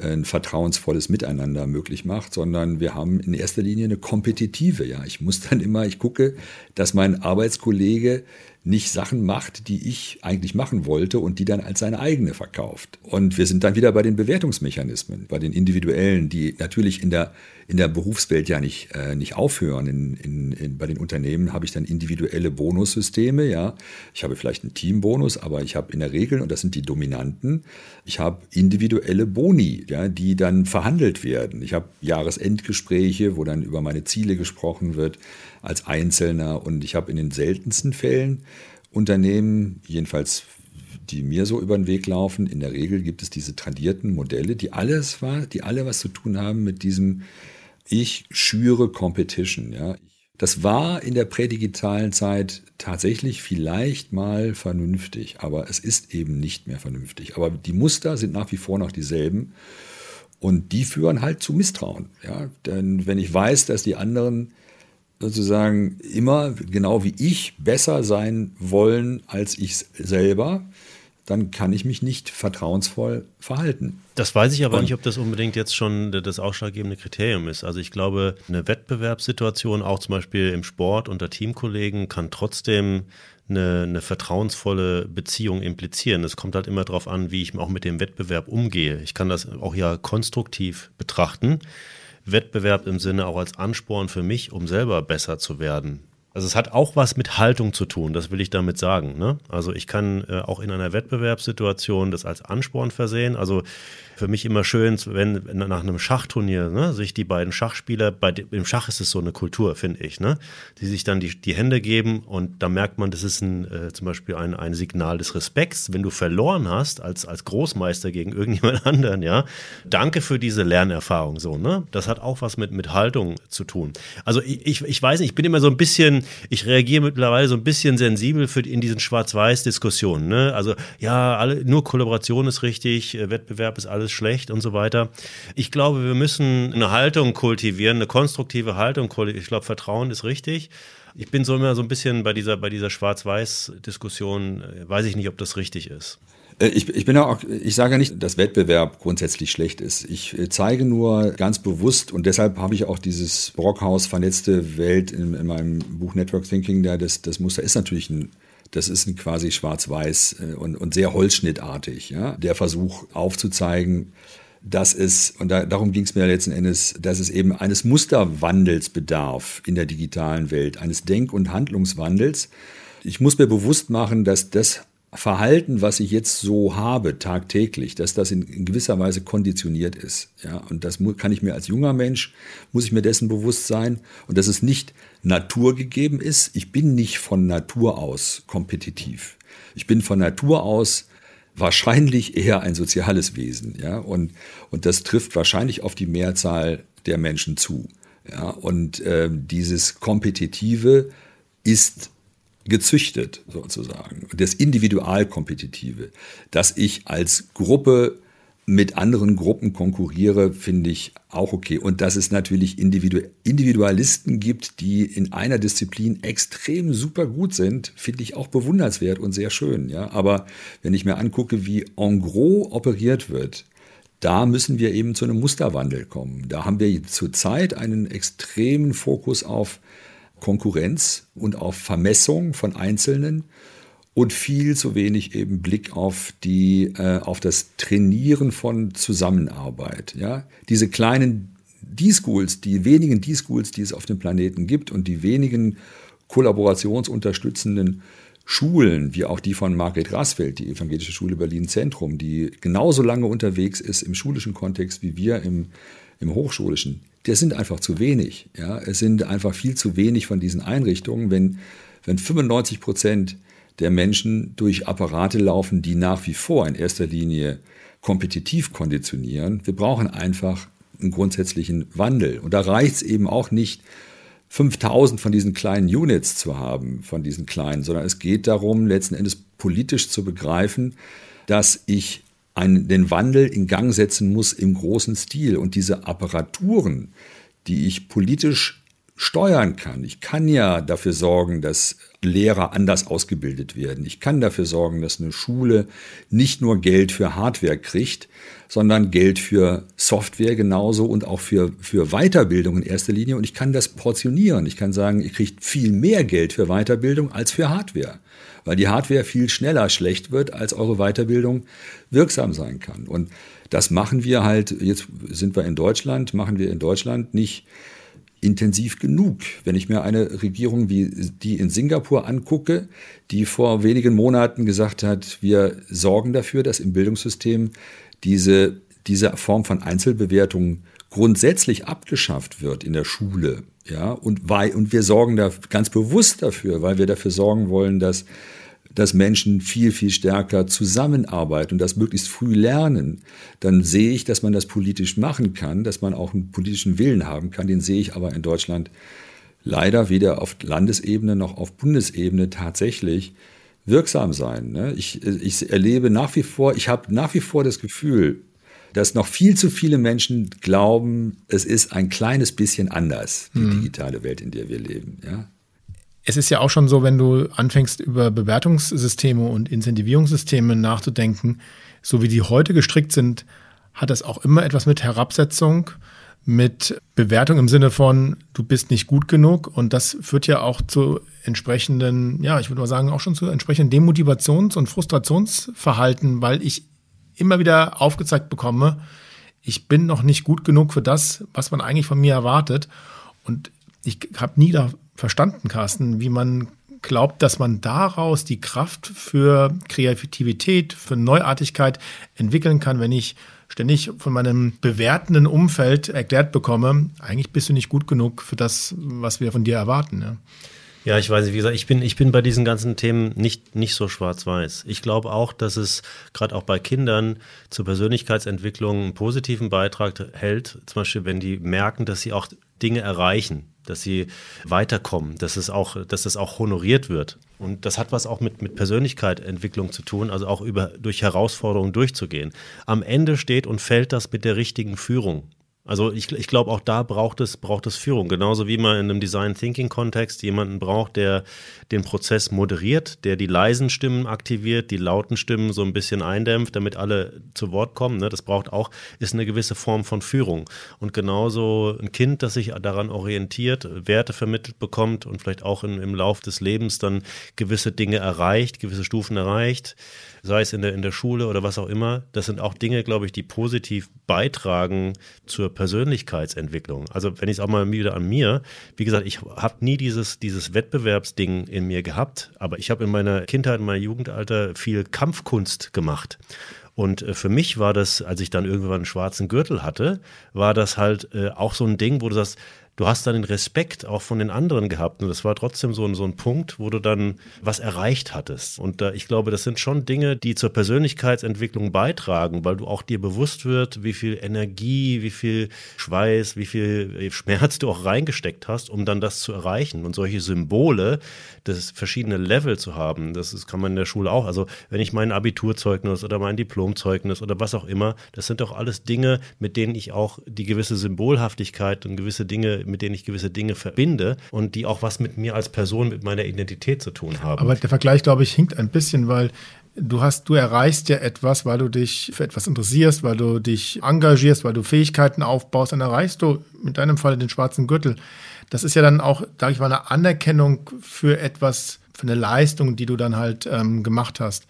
S4: ein vertrauensvolles Miteinander möglich macht, sondern wir haben in erster Linie eine kompetitive. Ja, ich muss dann immer, ich gucke, dass mein Arbeitskollege nicht Sachen macht, die ich eigentlich machen wollte und die dann als seine eigene verkauft. Und wir sind dann wieder bei den Bewertungsmechanismen, bei den individuellen, die natürlich in der, in der Berufswelt ja nicht, äh, nicht aufhören. In, in, in, bei den Unternehmen habe ich dann individuelle Bonussysteme. Ja, Ich habe vielleicht einen Teambonus, aber ich habe in der Regel, und das sind die Dominanten, ich habe individuelle Boni, ja, die dann verhandelt werden. Ich habe Jahresendgespräche, wo dann über meine Ziele gesprochen wird als Einzelner. Und ich habe in den seltensten Fällen Unternehmen, jedenfalls die mir so über den Weg laufen, in der Regel gibt es diese tradierten Modelle, die alles war, die alle was zu tun haben mit diesem ich schüre Competition. Ja. Das war in der prädigitalen Zeit tatsächlich vielleicht mal vernünftig, aber es ist eben nicht mehr vernünftig. Aber die Muster sind nach wie vor noch dieselben und die führen halt zu Misstrauen. Ja. Denn wenn ich weiß, dass die anderen sozusagen immer genau wie ich besser sein wollen als ich selber, dann kann ich mich nicht vertrauensvoll verhalten.
S3: Das weiß ich aber Und nicht, ob das unbedingt jetzt schon das ausschlaggebende Kriterium ist. Also ich glaube, eine Wettbewerbssituation, auch zum Beispiel im Sport unter Teamkollegen, kann trotzdem eine, eine vertrauensvolle Beziehung implizieren. Es kommt halt immer darauf an, wie ich auch mit dem Wettbewerb umgehe. Ich kann das auch ja konstruktiv betrachten. Wettbewerb im Sinne auch als Ansporn für mich, um selber besser zu werden. Also es hat auch was mit Haltung zu tun, das will ich damit sagen. Ne? Also ich kann äh, auch in einer Wettbewerbssituation das als Ansporn versehen. Also für mich immer schön, wenn nach einem Schachturnier ne, sich die beiden Schachspieler, bei im Schach ist es so eine Kultur, finde ich, ne, die sich dann die, die Hände geben und da merkt man, das ist ein, äh, zum Beispiel ein, ein Signal des Respekts. Wenn du verloren hast als, als Großmeister gegen irgendjemand anderen, ja, danke für diese Lernerfahrung, so, ne? Das hat auch was mit, mit Haltung zu tun. Also ich, ich, ich weiß nicht, ich bin immer so ein bisschen, ich reagiere mittlerweile so ein bisschen sensibel für, in diesen Schwarz-Weiß-Diskussionen, ne? Also ja, alle, nur Kollaboration ist richtig, äh, Wettbewerb ist alles schlecht und so weiter. Ich glaube, wir müssen eine Haltung kultivieren, eine konstruktive Haltung. Ich glaube, Vertrauen ist richtig. Ich bin so immer so ein bisschen bei dieser, bei dieser Schwarz-Weiß-Diskussion, äh, weiß ich nicht, ob das richtig ist.
S4: Äh, ich, ich bin auch, ich sage ja nicht, dass Wettbewerb grundsätzlich schlecht ist. Ich äh, zeige nur ganz bewusst und deshalb habe ich auch dieses Brockhaus vernetzte Welt in, in meinem Buch Network Thinking, da das, das Muster ist natürlich ein das ist quasi schwarz-weiß äh, und, und sehr holzschnittartig. Ja? Der Versuch aufzuzeigen, dass es, und da, darum ging es mir letzten Endes, dass es eben eines Musterwandels bedarf in der digitalen Welt, eines Denk- und Handlungswandels. Ich muss mir bewusst machen, dass das Verhalten, was ich jetzt so habe tagtäglich, dass das in, in, gewisser Weise konditioniert ist. Ja, und das kann ich mir als junger Mensch, muss ich mir dessen bewusst sein und dass es nicht naturgegeben ist. Ich bin nicht von Natur aus kompetitiv. Ich bin von Natur aus wahrscheinlich eher ein soziales Wesen. Ja, und, und das trifft wahrscheinlich auf die Mehrzahl der Menschen zu. Ja, und äh, dieses Kompetitive ist gezüchtet sozusagen. Das Individualkompetitive, dass ich als Gruppe mit anderen Gruppen konkurriere, finde ich auch okay. Und dass es natürlich Individualisten gibt, die in einer Disziplin extrem super gut sind, finde ich auch bewundernswert und sehr schön. Ja? Aber wenn ich mir angucke, wie en gros operiert wird, da müssen wir eben zu einem Musterwandel kommen. Da haben wir zurzeit einen extremen Fokus auf Konkurrenz und auf Vermessung von Einzelnen und viel zu wenig eben Blick auf die äh, auf das Trainieren von Zusammenarbeit. Ja, diese kleinen D-Schools, die wenigen D-Schools, die es auf dem Planeten gibt und die wenigen kollaborationsunterstützenden Schulen, wie auch die von Margret Rasfeld, die Evangelische Schule Berlin Zentrum, die genauso lange unterwegs ist im schulischen Kontext wie wir im, im hochschulischen das sind einfach zu wenig. Ja? Es sind einfach viel zu wenig von diesen Einrichtungen, wenn, wenn 95 Prozent der Menschen durch Apparate laufen, die nach wie vor in erster Linie kompetitiv konditionieren. Wir brauchen einfach einen grundsätzlichen Wandel. Und da reicht es eben auch nicht, 5000 von diesen kleinen Units zu haben, von diesen kleinen, sondern es geht darum, letzten Endes politisch zu begreifen, dass ich einen, den Wandel in Gang setzen muss im großen Stil. Und diese Apparaturen, die ich politisch steuern kann. Ich kann ja dafür sorgen, dass Lehrer anders ausgebildet werden. Ich kann dafür sorgen, dass eine Schule nicht nur Geld für Hardware kriegt, sondern Geld für Software genauso und auch für, für Weiterbildung in erster Linie. Und ich kann das portionieren. Ich kann sagen, ihr kriegt viel mehr Geld für Weiterbildung als für Hardware weil die Hardware viel schneller schlecht wird, als eure Weiterbildung wirksam sein kann. Und das machen wir halt, jetzt sind wir in Deutschland, machen wir in Deutschland nicht intensiv genug. Wenn ich mir eine Regierung wie die in Singapur angucke, die vor wenigen Monaten gesagt hat, wir sorgen dafür, dass im Bildungssystem diese, diese Form von Einzelbewertung grundsätzlich abgeschafft wird in der Schule. Ja, und, weil, und wir sorgen da ganz bewusst dafür, weil wir dafür sorgen wollen, dass, dass Menschen viel, viel stärker zusammenarbeiten und das möglichst früh lernen. Dann sehe ich, dass man das politisch machen kann, dass man auch einen politischen Willen haben kann. Den sehe ich aber in Deutschland leider weder auf Landesebene noch auf Bundesebene tatsächlich wirksam sein. Ne? Ich, ich erlebe nach wie vor, ich habe nach wie vor das Gefühl, dass noch viel zu viele Menschen glauben, es ist ein kleines bisschen anders, die mhm. digitale Welt, in der wir leben. Ja?
S2: Es ist ja auch schon so, wenn du anfängst, über Bewertungssysteme und Incentivierungssysteme nachzudenken, so wie die heute gestrickt sind, hat das auch immer etwas mit Herabsetzung, mit Bewertung im Sinne von, du bist nicht gut genug. Und das führt ja auch zu entsprechenden, ja, ich würde mal sagen, auch schon zu entsprechenden Demotivations- und Frustrationsverhalten, weil ich immer wieder aufgezeigt bekomme, ich bin noch nicht gut genug für das, was man eigentlich von mir erwartet. Und ich habe nie da verstanden, Carsten, wie man glaubt, dass man daraus die Kraft für Kreativität, für Neuartigkeit entwickeln kann, wenn ich ständig von meinem bewertenden Umfeld erklärt bekomme, eigentlich bist du nicht gut genug für das, was wir von dir erwarten. Ja.
S3: Ja, ich weiß nicht, wie gesagt, ich bin, ich bin bei diesen ganzen Themen nicht, nicht so schwarz-weiß. Ich glaube auch, dass es gerade auch bei Kindern zur Persönlichkeitsentwicklung einen positiven Beitrag hält. Zum Beispiel, wenn die merken, dass sie auch Dinge erreichen, dass sie weiterkommen, dass es auch, dass das auch honoriert wird. Und das hat was auch mit, mit Persönlichkeitsentwicklung zu tun, also auch über, durch Herausforderungen durchzugehen. Am Ende steht und fällt das mit der richtigen Führung Also ich, ich glaube, auch da braucht es, braucht es Führung. Genauso wie man in einem Design Thinking Kontext jemanden braucht, der den Prozess moderiert, der die leisen Stimmen aktiviert, die lauten Stimmen so ein bisschen eindämpft, damit alle zu Wort kommen. Ne? Das braucht auch, ist eine gewisse Form von Führung. Und genauso ein Kind, das sich daran orientiert, Werte vermittelt bekommt und vielleicht auch in, im Lauf des Lebens dann gewisse Dinge erreicht, gewisse Stufen erreicht, sei es in der, in der Schule oder was auch immer. Das sind auch Dinge, glaube ich, die positiv beitragen zur Persönlichkeitsentwicklung. Also wenn ich es auch mal wieder an mir, wie gesagt, ich habe nie dieses, dieses Wettbewerbsding in mir gehabt, aber ich habe in meiner Kindheit, in meinem Jugendalter viel Kampfkunst gemacht. Und äh, für mich war das, als ich dann irgendwann einen schwarzen Gürtel hatte, war das halt äh, auch so ein Ding, wo du sagst, du hast dann den Respekt auch von den anderen gehabt. Und das war trotzdem so ein, so ein Punkt, wo du dann was erreicht hattest. Und äh, ich glaube, das sind schon Dinge, die zur Persönlichkeitsentwicklung beitragen, weil du auch dir bewusst wird, wie viel Energie, wie viel Schweiß, wie viel Schmerz du auch reingesteckt hast, um dann das zu erreichen. Und solche Symbole, das verschiedene Level zu haben, das ist, kann man in der Schule auch. Also wenn ich mein Abiturzeugnis oder mein Diplomzeugnis oder was auch immer, das sind doch alles Dinge, mit denen ich auch die gewisse Symbolhaftigkeit und gewisse Dinge mit denen ich gewisse Dinge verbinde und die auch was mit mir als Person, mit meiner Identität zu tun haben.
S2: Aber der Vergleich, glaube ich, hinkt ein bisschen, weil du hast, du erreichst ja etwas, weil du dich für etwas interessierst, weil du dich engagierst, weil du Fähigkeiten aufbaust, dann erreichst du mit deinem Fall den schwarzen Gürtel. Das ist ja dann auch, sage ich mal, eine Anerkennung für etwas, für eine Leistung, die du dann halt ähm, gemacht hast.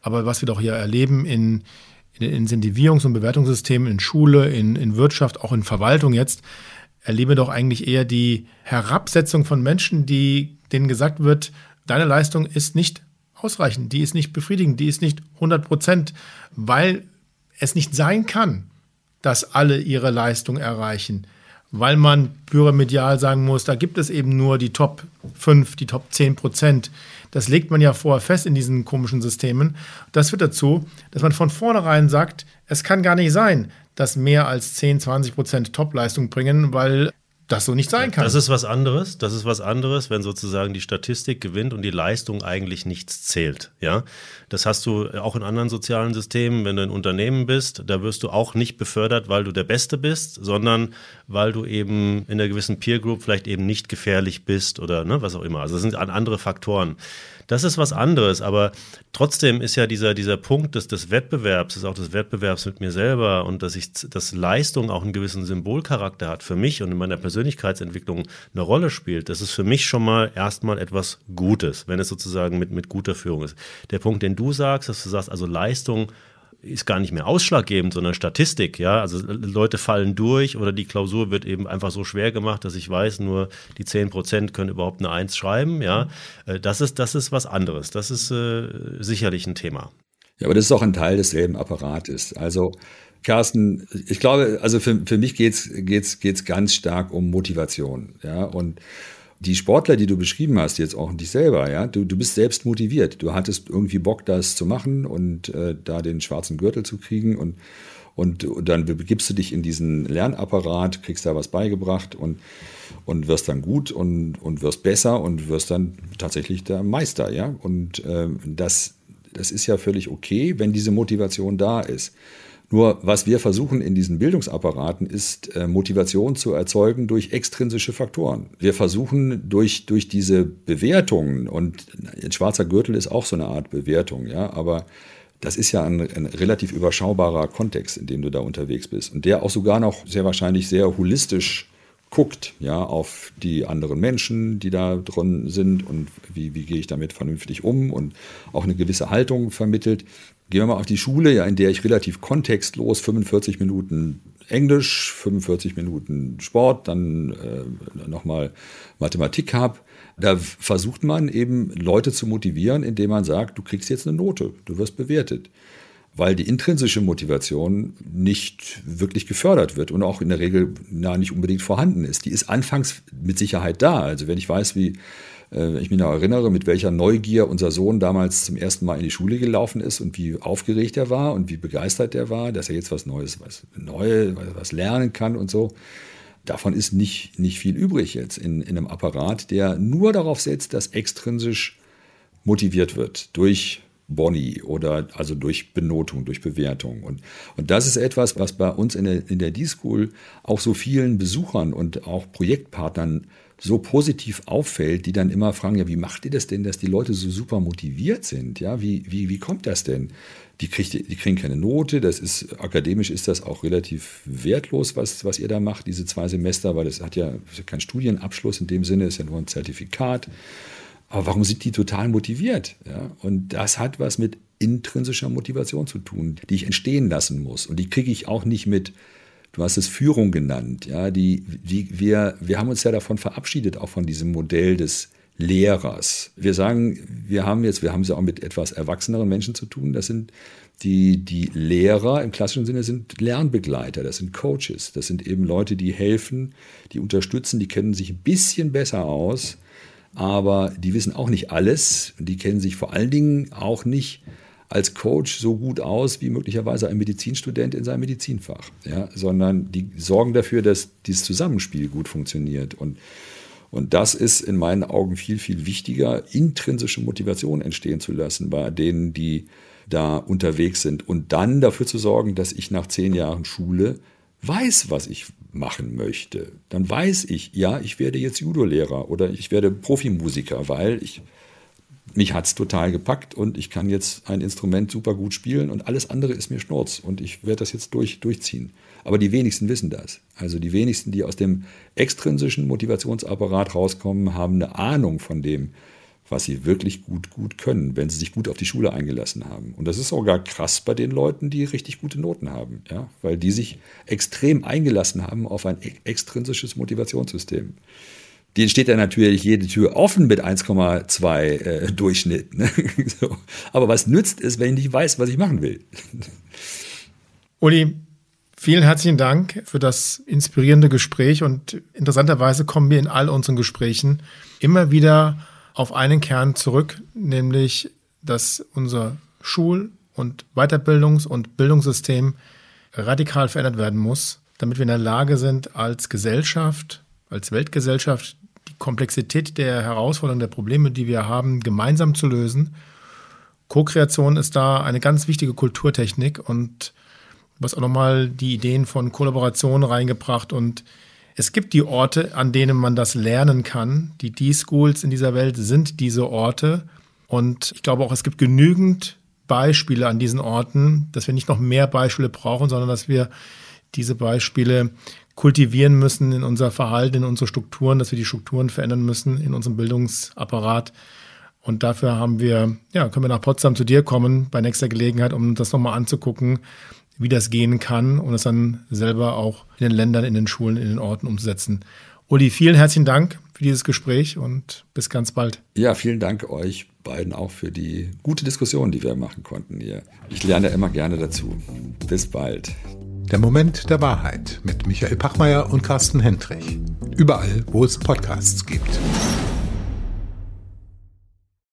S2: Aber was wir doch hier erleben in, in Incentivierungs- und Bewertungssystemen in Schule, in, in Wirtschaft, auch in Verwaltung jetzt, erlebe doch eigentlich eher die Herabsetzung von Menschen, die denen gesagt wird, deine Leistung ist nicht ausreichend, die ist nicht befriedigend, die ist nicht 100 Prozent, weil es nicht sein kann, dass alle ihre Leistung erreichen, weil man pyramidial sagen muss, da gibt es eben nur die Top 5, die Top 10 Prozent. Das legt man ja vorher fest in diesen komischen Systemen. Das führt dazu, dass man von vornherein sagt, es kann gar nicht sein, dass mehr als 10, 20 Prozent Topleistung bringen, weil das so nicht sein kann.
S3: Das ist was anderes. Das ist was anderes, wenn sozusagen die Statistik gewinnt und die Leistung eigentlich nichts zählt. Ja, das hast du auch in anderen sozialen Systemen. Wenn du ein Unternehmen bist, da wirst du auch nicht befördert, weil du der Beste bist, sondern weil du eben in einer gewissen Peer Group vielleicht eben nicht gefährlich bist oder ne, was auch immer. Also das sind andere Faktoren. Das ist was anderes, aber trotzdem ist ja dieser, dieser Punkt des, des Wettbewerbs, ist auch des Wettbewerbs mit mir selber und dass ich, dass Leistung auch einen gewissen Symbolcharakter hat für mich und in meiner Persönlichkeitsentwicklung eine Rolle spielt. Das ist für mich schon mal erstmal etwas Gutes, wenn es sozusagen mit, mit guter Führung ist. Der Punkt, den du sagst, dass du sagst, also Leistung ist gar nicht mehr ausschlaggebend, sondern Statistik, ja. Also Leute fallen durch oder die Klausur wird eben einfach so schwer gemacht, dass ich weiß, nur die 10 Prozent können überhaupt eine Eins schreiben, ja. Äh, das ist, das ist was anderes. Das ist äh, sicherlich ein Thema.
S4: Ja, aber das ist auch ein Teil desselben Apparates. Also Carsten, ich glaube, also für, für mich geht's geht's, geht's ganz stark um Motivation. Ja, und die Sportler, die du beschrieben hast, jetzt auch dich selber, ja, du, du bist selbst motiviert. Du hattest irgendwie Bock, das zu machen und äh, da den schwarzen Gürtel zu kriegen und, und, und dann begibst du dich in diesen Lernapparat, kriegst da was beigebracht und, und wirst dann gut und, und wirst besser und wirst dann tatsächlich der Meister, ja. Und äh, das, das ist ja völlig okay, wenn diese Motivation da ist. Nur was wir versuchen in diesen Bildungsapparaten ist äh, Motivation zu erzeugen durch extrinsische Faktoren. Wir versuchen durch, durch diese Bewertungen und ein schwarzer Gürtel ist auch so eine Art Bewertung, ja, aber das ist ja ein, ein, relativ überschaubarer Kontext, in dem du da unterwegs bist und der auch sogar noch sehr wahrscheinlich sehr holistisch guckt, ja, auf die anderen Menschen, die da drin sind und wie, wie gehe ich damit vernünftig um und auch eine gewisse Haltung vermittelt. Gehen wir mal auf die Schule, ja, in der ich relativ kontextlos 45 Minuten Englisch, 45 Minuten Sport, dann äh, nochmal Mathematik habe. Da versucht man eben Leute zu motivieren, indem man sagt, du kriegst jetzt eine Note, du wirst bewertet. Weil die intrinsische Motivation nicht wirklich gefördert wird und auch in der Regel na, nicht unbedingt vorhanden ist. Die ist anfangs mit Sicherheit da. Also wenn ich weiß, wie äh, ich mich noch erinnere, mit welcher Neugier unser Sohn damals zum ersten Mal in die Schule gelaufen ist und wie aufgeregt er war und wie begeistert er war, dass er jetzt was Neues, was Neues, was lernen kann und so. Davon ist nicht, nicht viel übrig jetzt in, in einem Apparat, der nur darauf setzt, dass extrinsisch motiviert wird durch Boni oder also durch Benotung, durch Bewertung. Und, und das ist etwas, was bei uns in der, in der D-School auch so vielen Besuchern und auch Projektpartnern so positiv auffällt, die dann immer fragen, ja, wie macht ihr das denn, dass die Leute so super motiviert sind? Ja, wie, wie, wie kommt das denn? Die, kriegt, die kriegen keine Note, das ist, akademisch ist das auch relativ wertlos, was, was ihr da macht, diese zwei Semester, weil das hat ja keinen Studienabschluss in dem Sinne, ist ja nur ein Zertifikat. Aber warum sind die total motiviert? Ja? Und das hat was mit intrinsischer Motivation zu tun, die ich entstehen lassen muss. Und die kriege ich auch nicht mit, du hast es Führung genannt. Ja? Die, die, wir, wir haben uns ja davon verabschiedet, auch von diesem Modell des Lehrers. Wir sagen, wir haben jetzt, wir haben es ja auch mit etwas erwachseneren Menschen zu tun. Das sind die, die Lehrer im klassischen Sinne sind Lernbegleiter, das sind Coaches, das sind eben Leute, die helfen, die unterstützen, die kennen sich ein bisschen besser aus aber die wissen auch nicht alles. Die kennen sich vor allen Dingen auch nicht als Coach so gut aus wie möglicherweise ein Medizinstudent in seinem Medizinfach, ja, sondern die sorgen dafür, dass dieses Zusammenspiel gut funktioniert. Und, und das ist in meinen Augen viel, viel wichtiger, intrinsische Motivation entstehen zu lassen bei denen, die da unterwegs sind. Und dann dafür zu sorgen, dass ich nach zehn Jahren Schule weiß, was ich machen möchte, dann weiß ich, ja, ich werde jetzt Judo-Lehrer oder ich werde Profimusiker, weil ich, mich hat es total gepackt und ich kann jetzt ein Instrument super gut spielen und alles andere ist mir Schnurz und ich werde das jetzt durch, durchziehen. Aber die wenigsten wissen das. Also die wenigsten, die aus dem extrinsischen Motivationsapparat rauskommen, haben eine Ahnung von dem, was sie wirklich gut, gut können, wenn sie sich gut auf die Schule eingelassen haben. Und das ist sogar krass bei den Leuten, die richtig gute Noten haben, ja? weil die sich extrem eingelassen haben auf ein extrinsisches Motivationssystem. Denen steht ja natürlich jede Tür offen mit 1,2 äh, Durchschnitt. Ne? so. Aber was nützt es, wenn ich nicht weiß, was ich machen will?
S2: Uli, vielen herzlichen Dank für das inspirierende Gespräch und interessanterweise kommen wir in all unseren Gesprächen immer wieder auf einen Kern zurück, nämlich dass unser Schul- und Weiterbildungs- und Bildungssystem radikal verändert werden muss, damit wir in der Lage sind, als Gesellschaft, als Weltgesellschaft die Komplexität der Herausforderungen, der Probleme, die wir haben, gemeinsam zu lösen. Co-Kreation ist da eine ganz wichtige Kulturtechnik und was auch nochmal die Ideen von Kollaboration reingebracht und es gibt die Orte, an denen man das lernen kann. Die D-Schools in dieser Welt sind diese Orte. Und ich glaube auch, es gibt genügend Beispiele an diesen Orten, dass wir nicht noch mehr Beispiele brauchen, sondern dass wir diese Beispiele kultivieren müssen in unser Verhalten, in unsere Strukturen, dass wir die Strukturen verändern müssen in unserem Bildungsapparat. Und dafür haben wir, ja, können wir nach Potsdam zu dir kommen bei nächster Gelegenheit, um das nochmal anzugucken, wie das gehen kann und es dann selber auch in den Ländern, in den Schulen, in den Orten umzusetzen. Uli, vielen herzlichen Dank für dieses Gespräch und bis ganz bald.
S4: Ja, vielen Dank euch beiden auch für die gute Diskussion, die wir machen konnten hier. Ich lerne immer gerne dazu. Bis bald.
S1: Der Moment der Wahrheit mit Michael Pachmeier und Carsten Hendrich. Überall, wo es Podcasts gibt.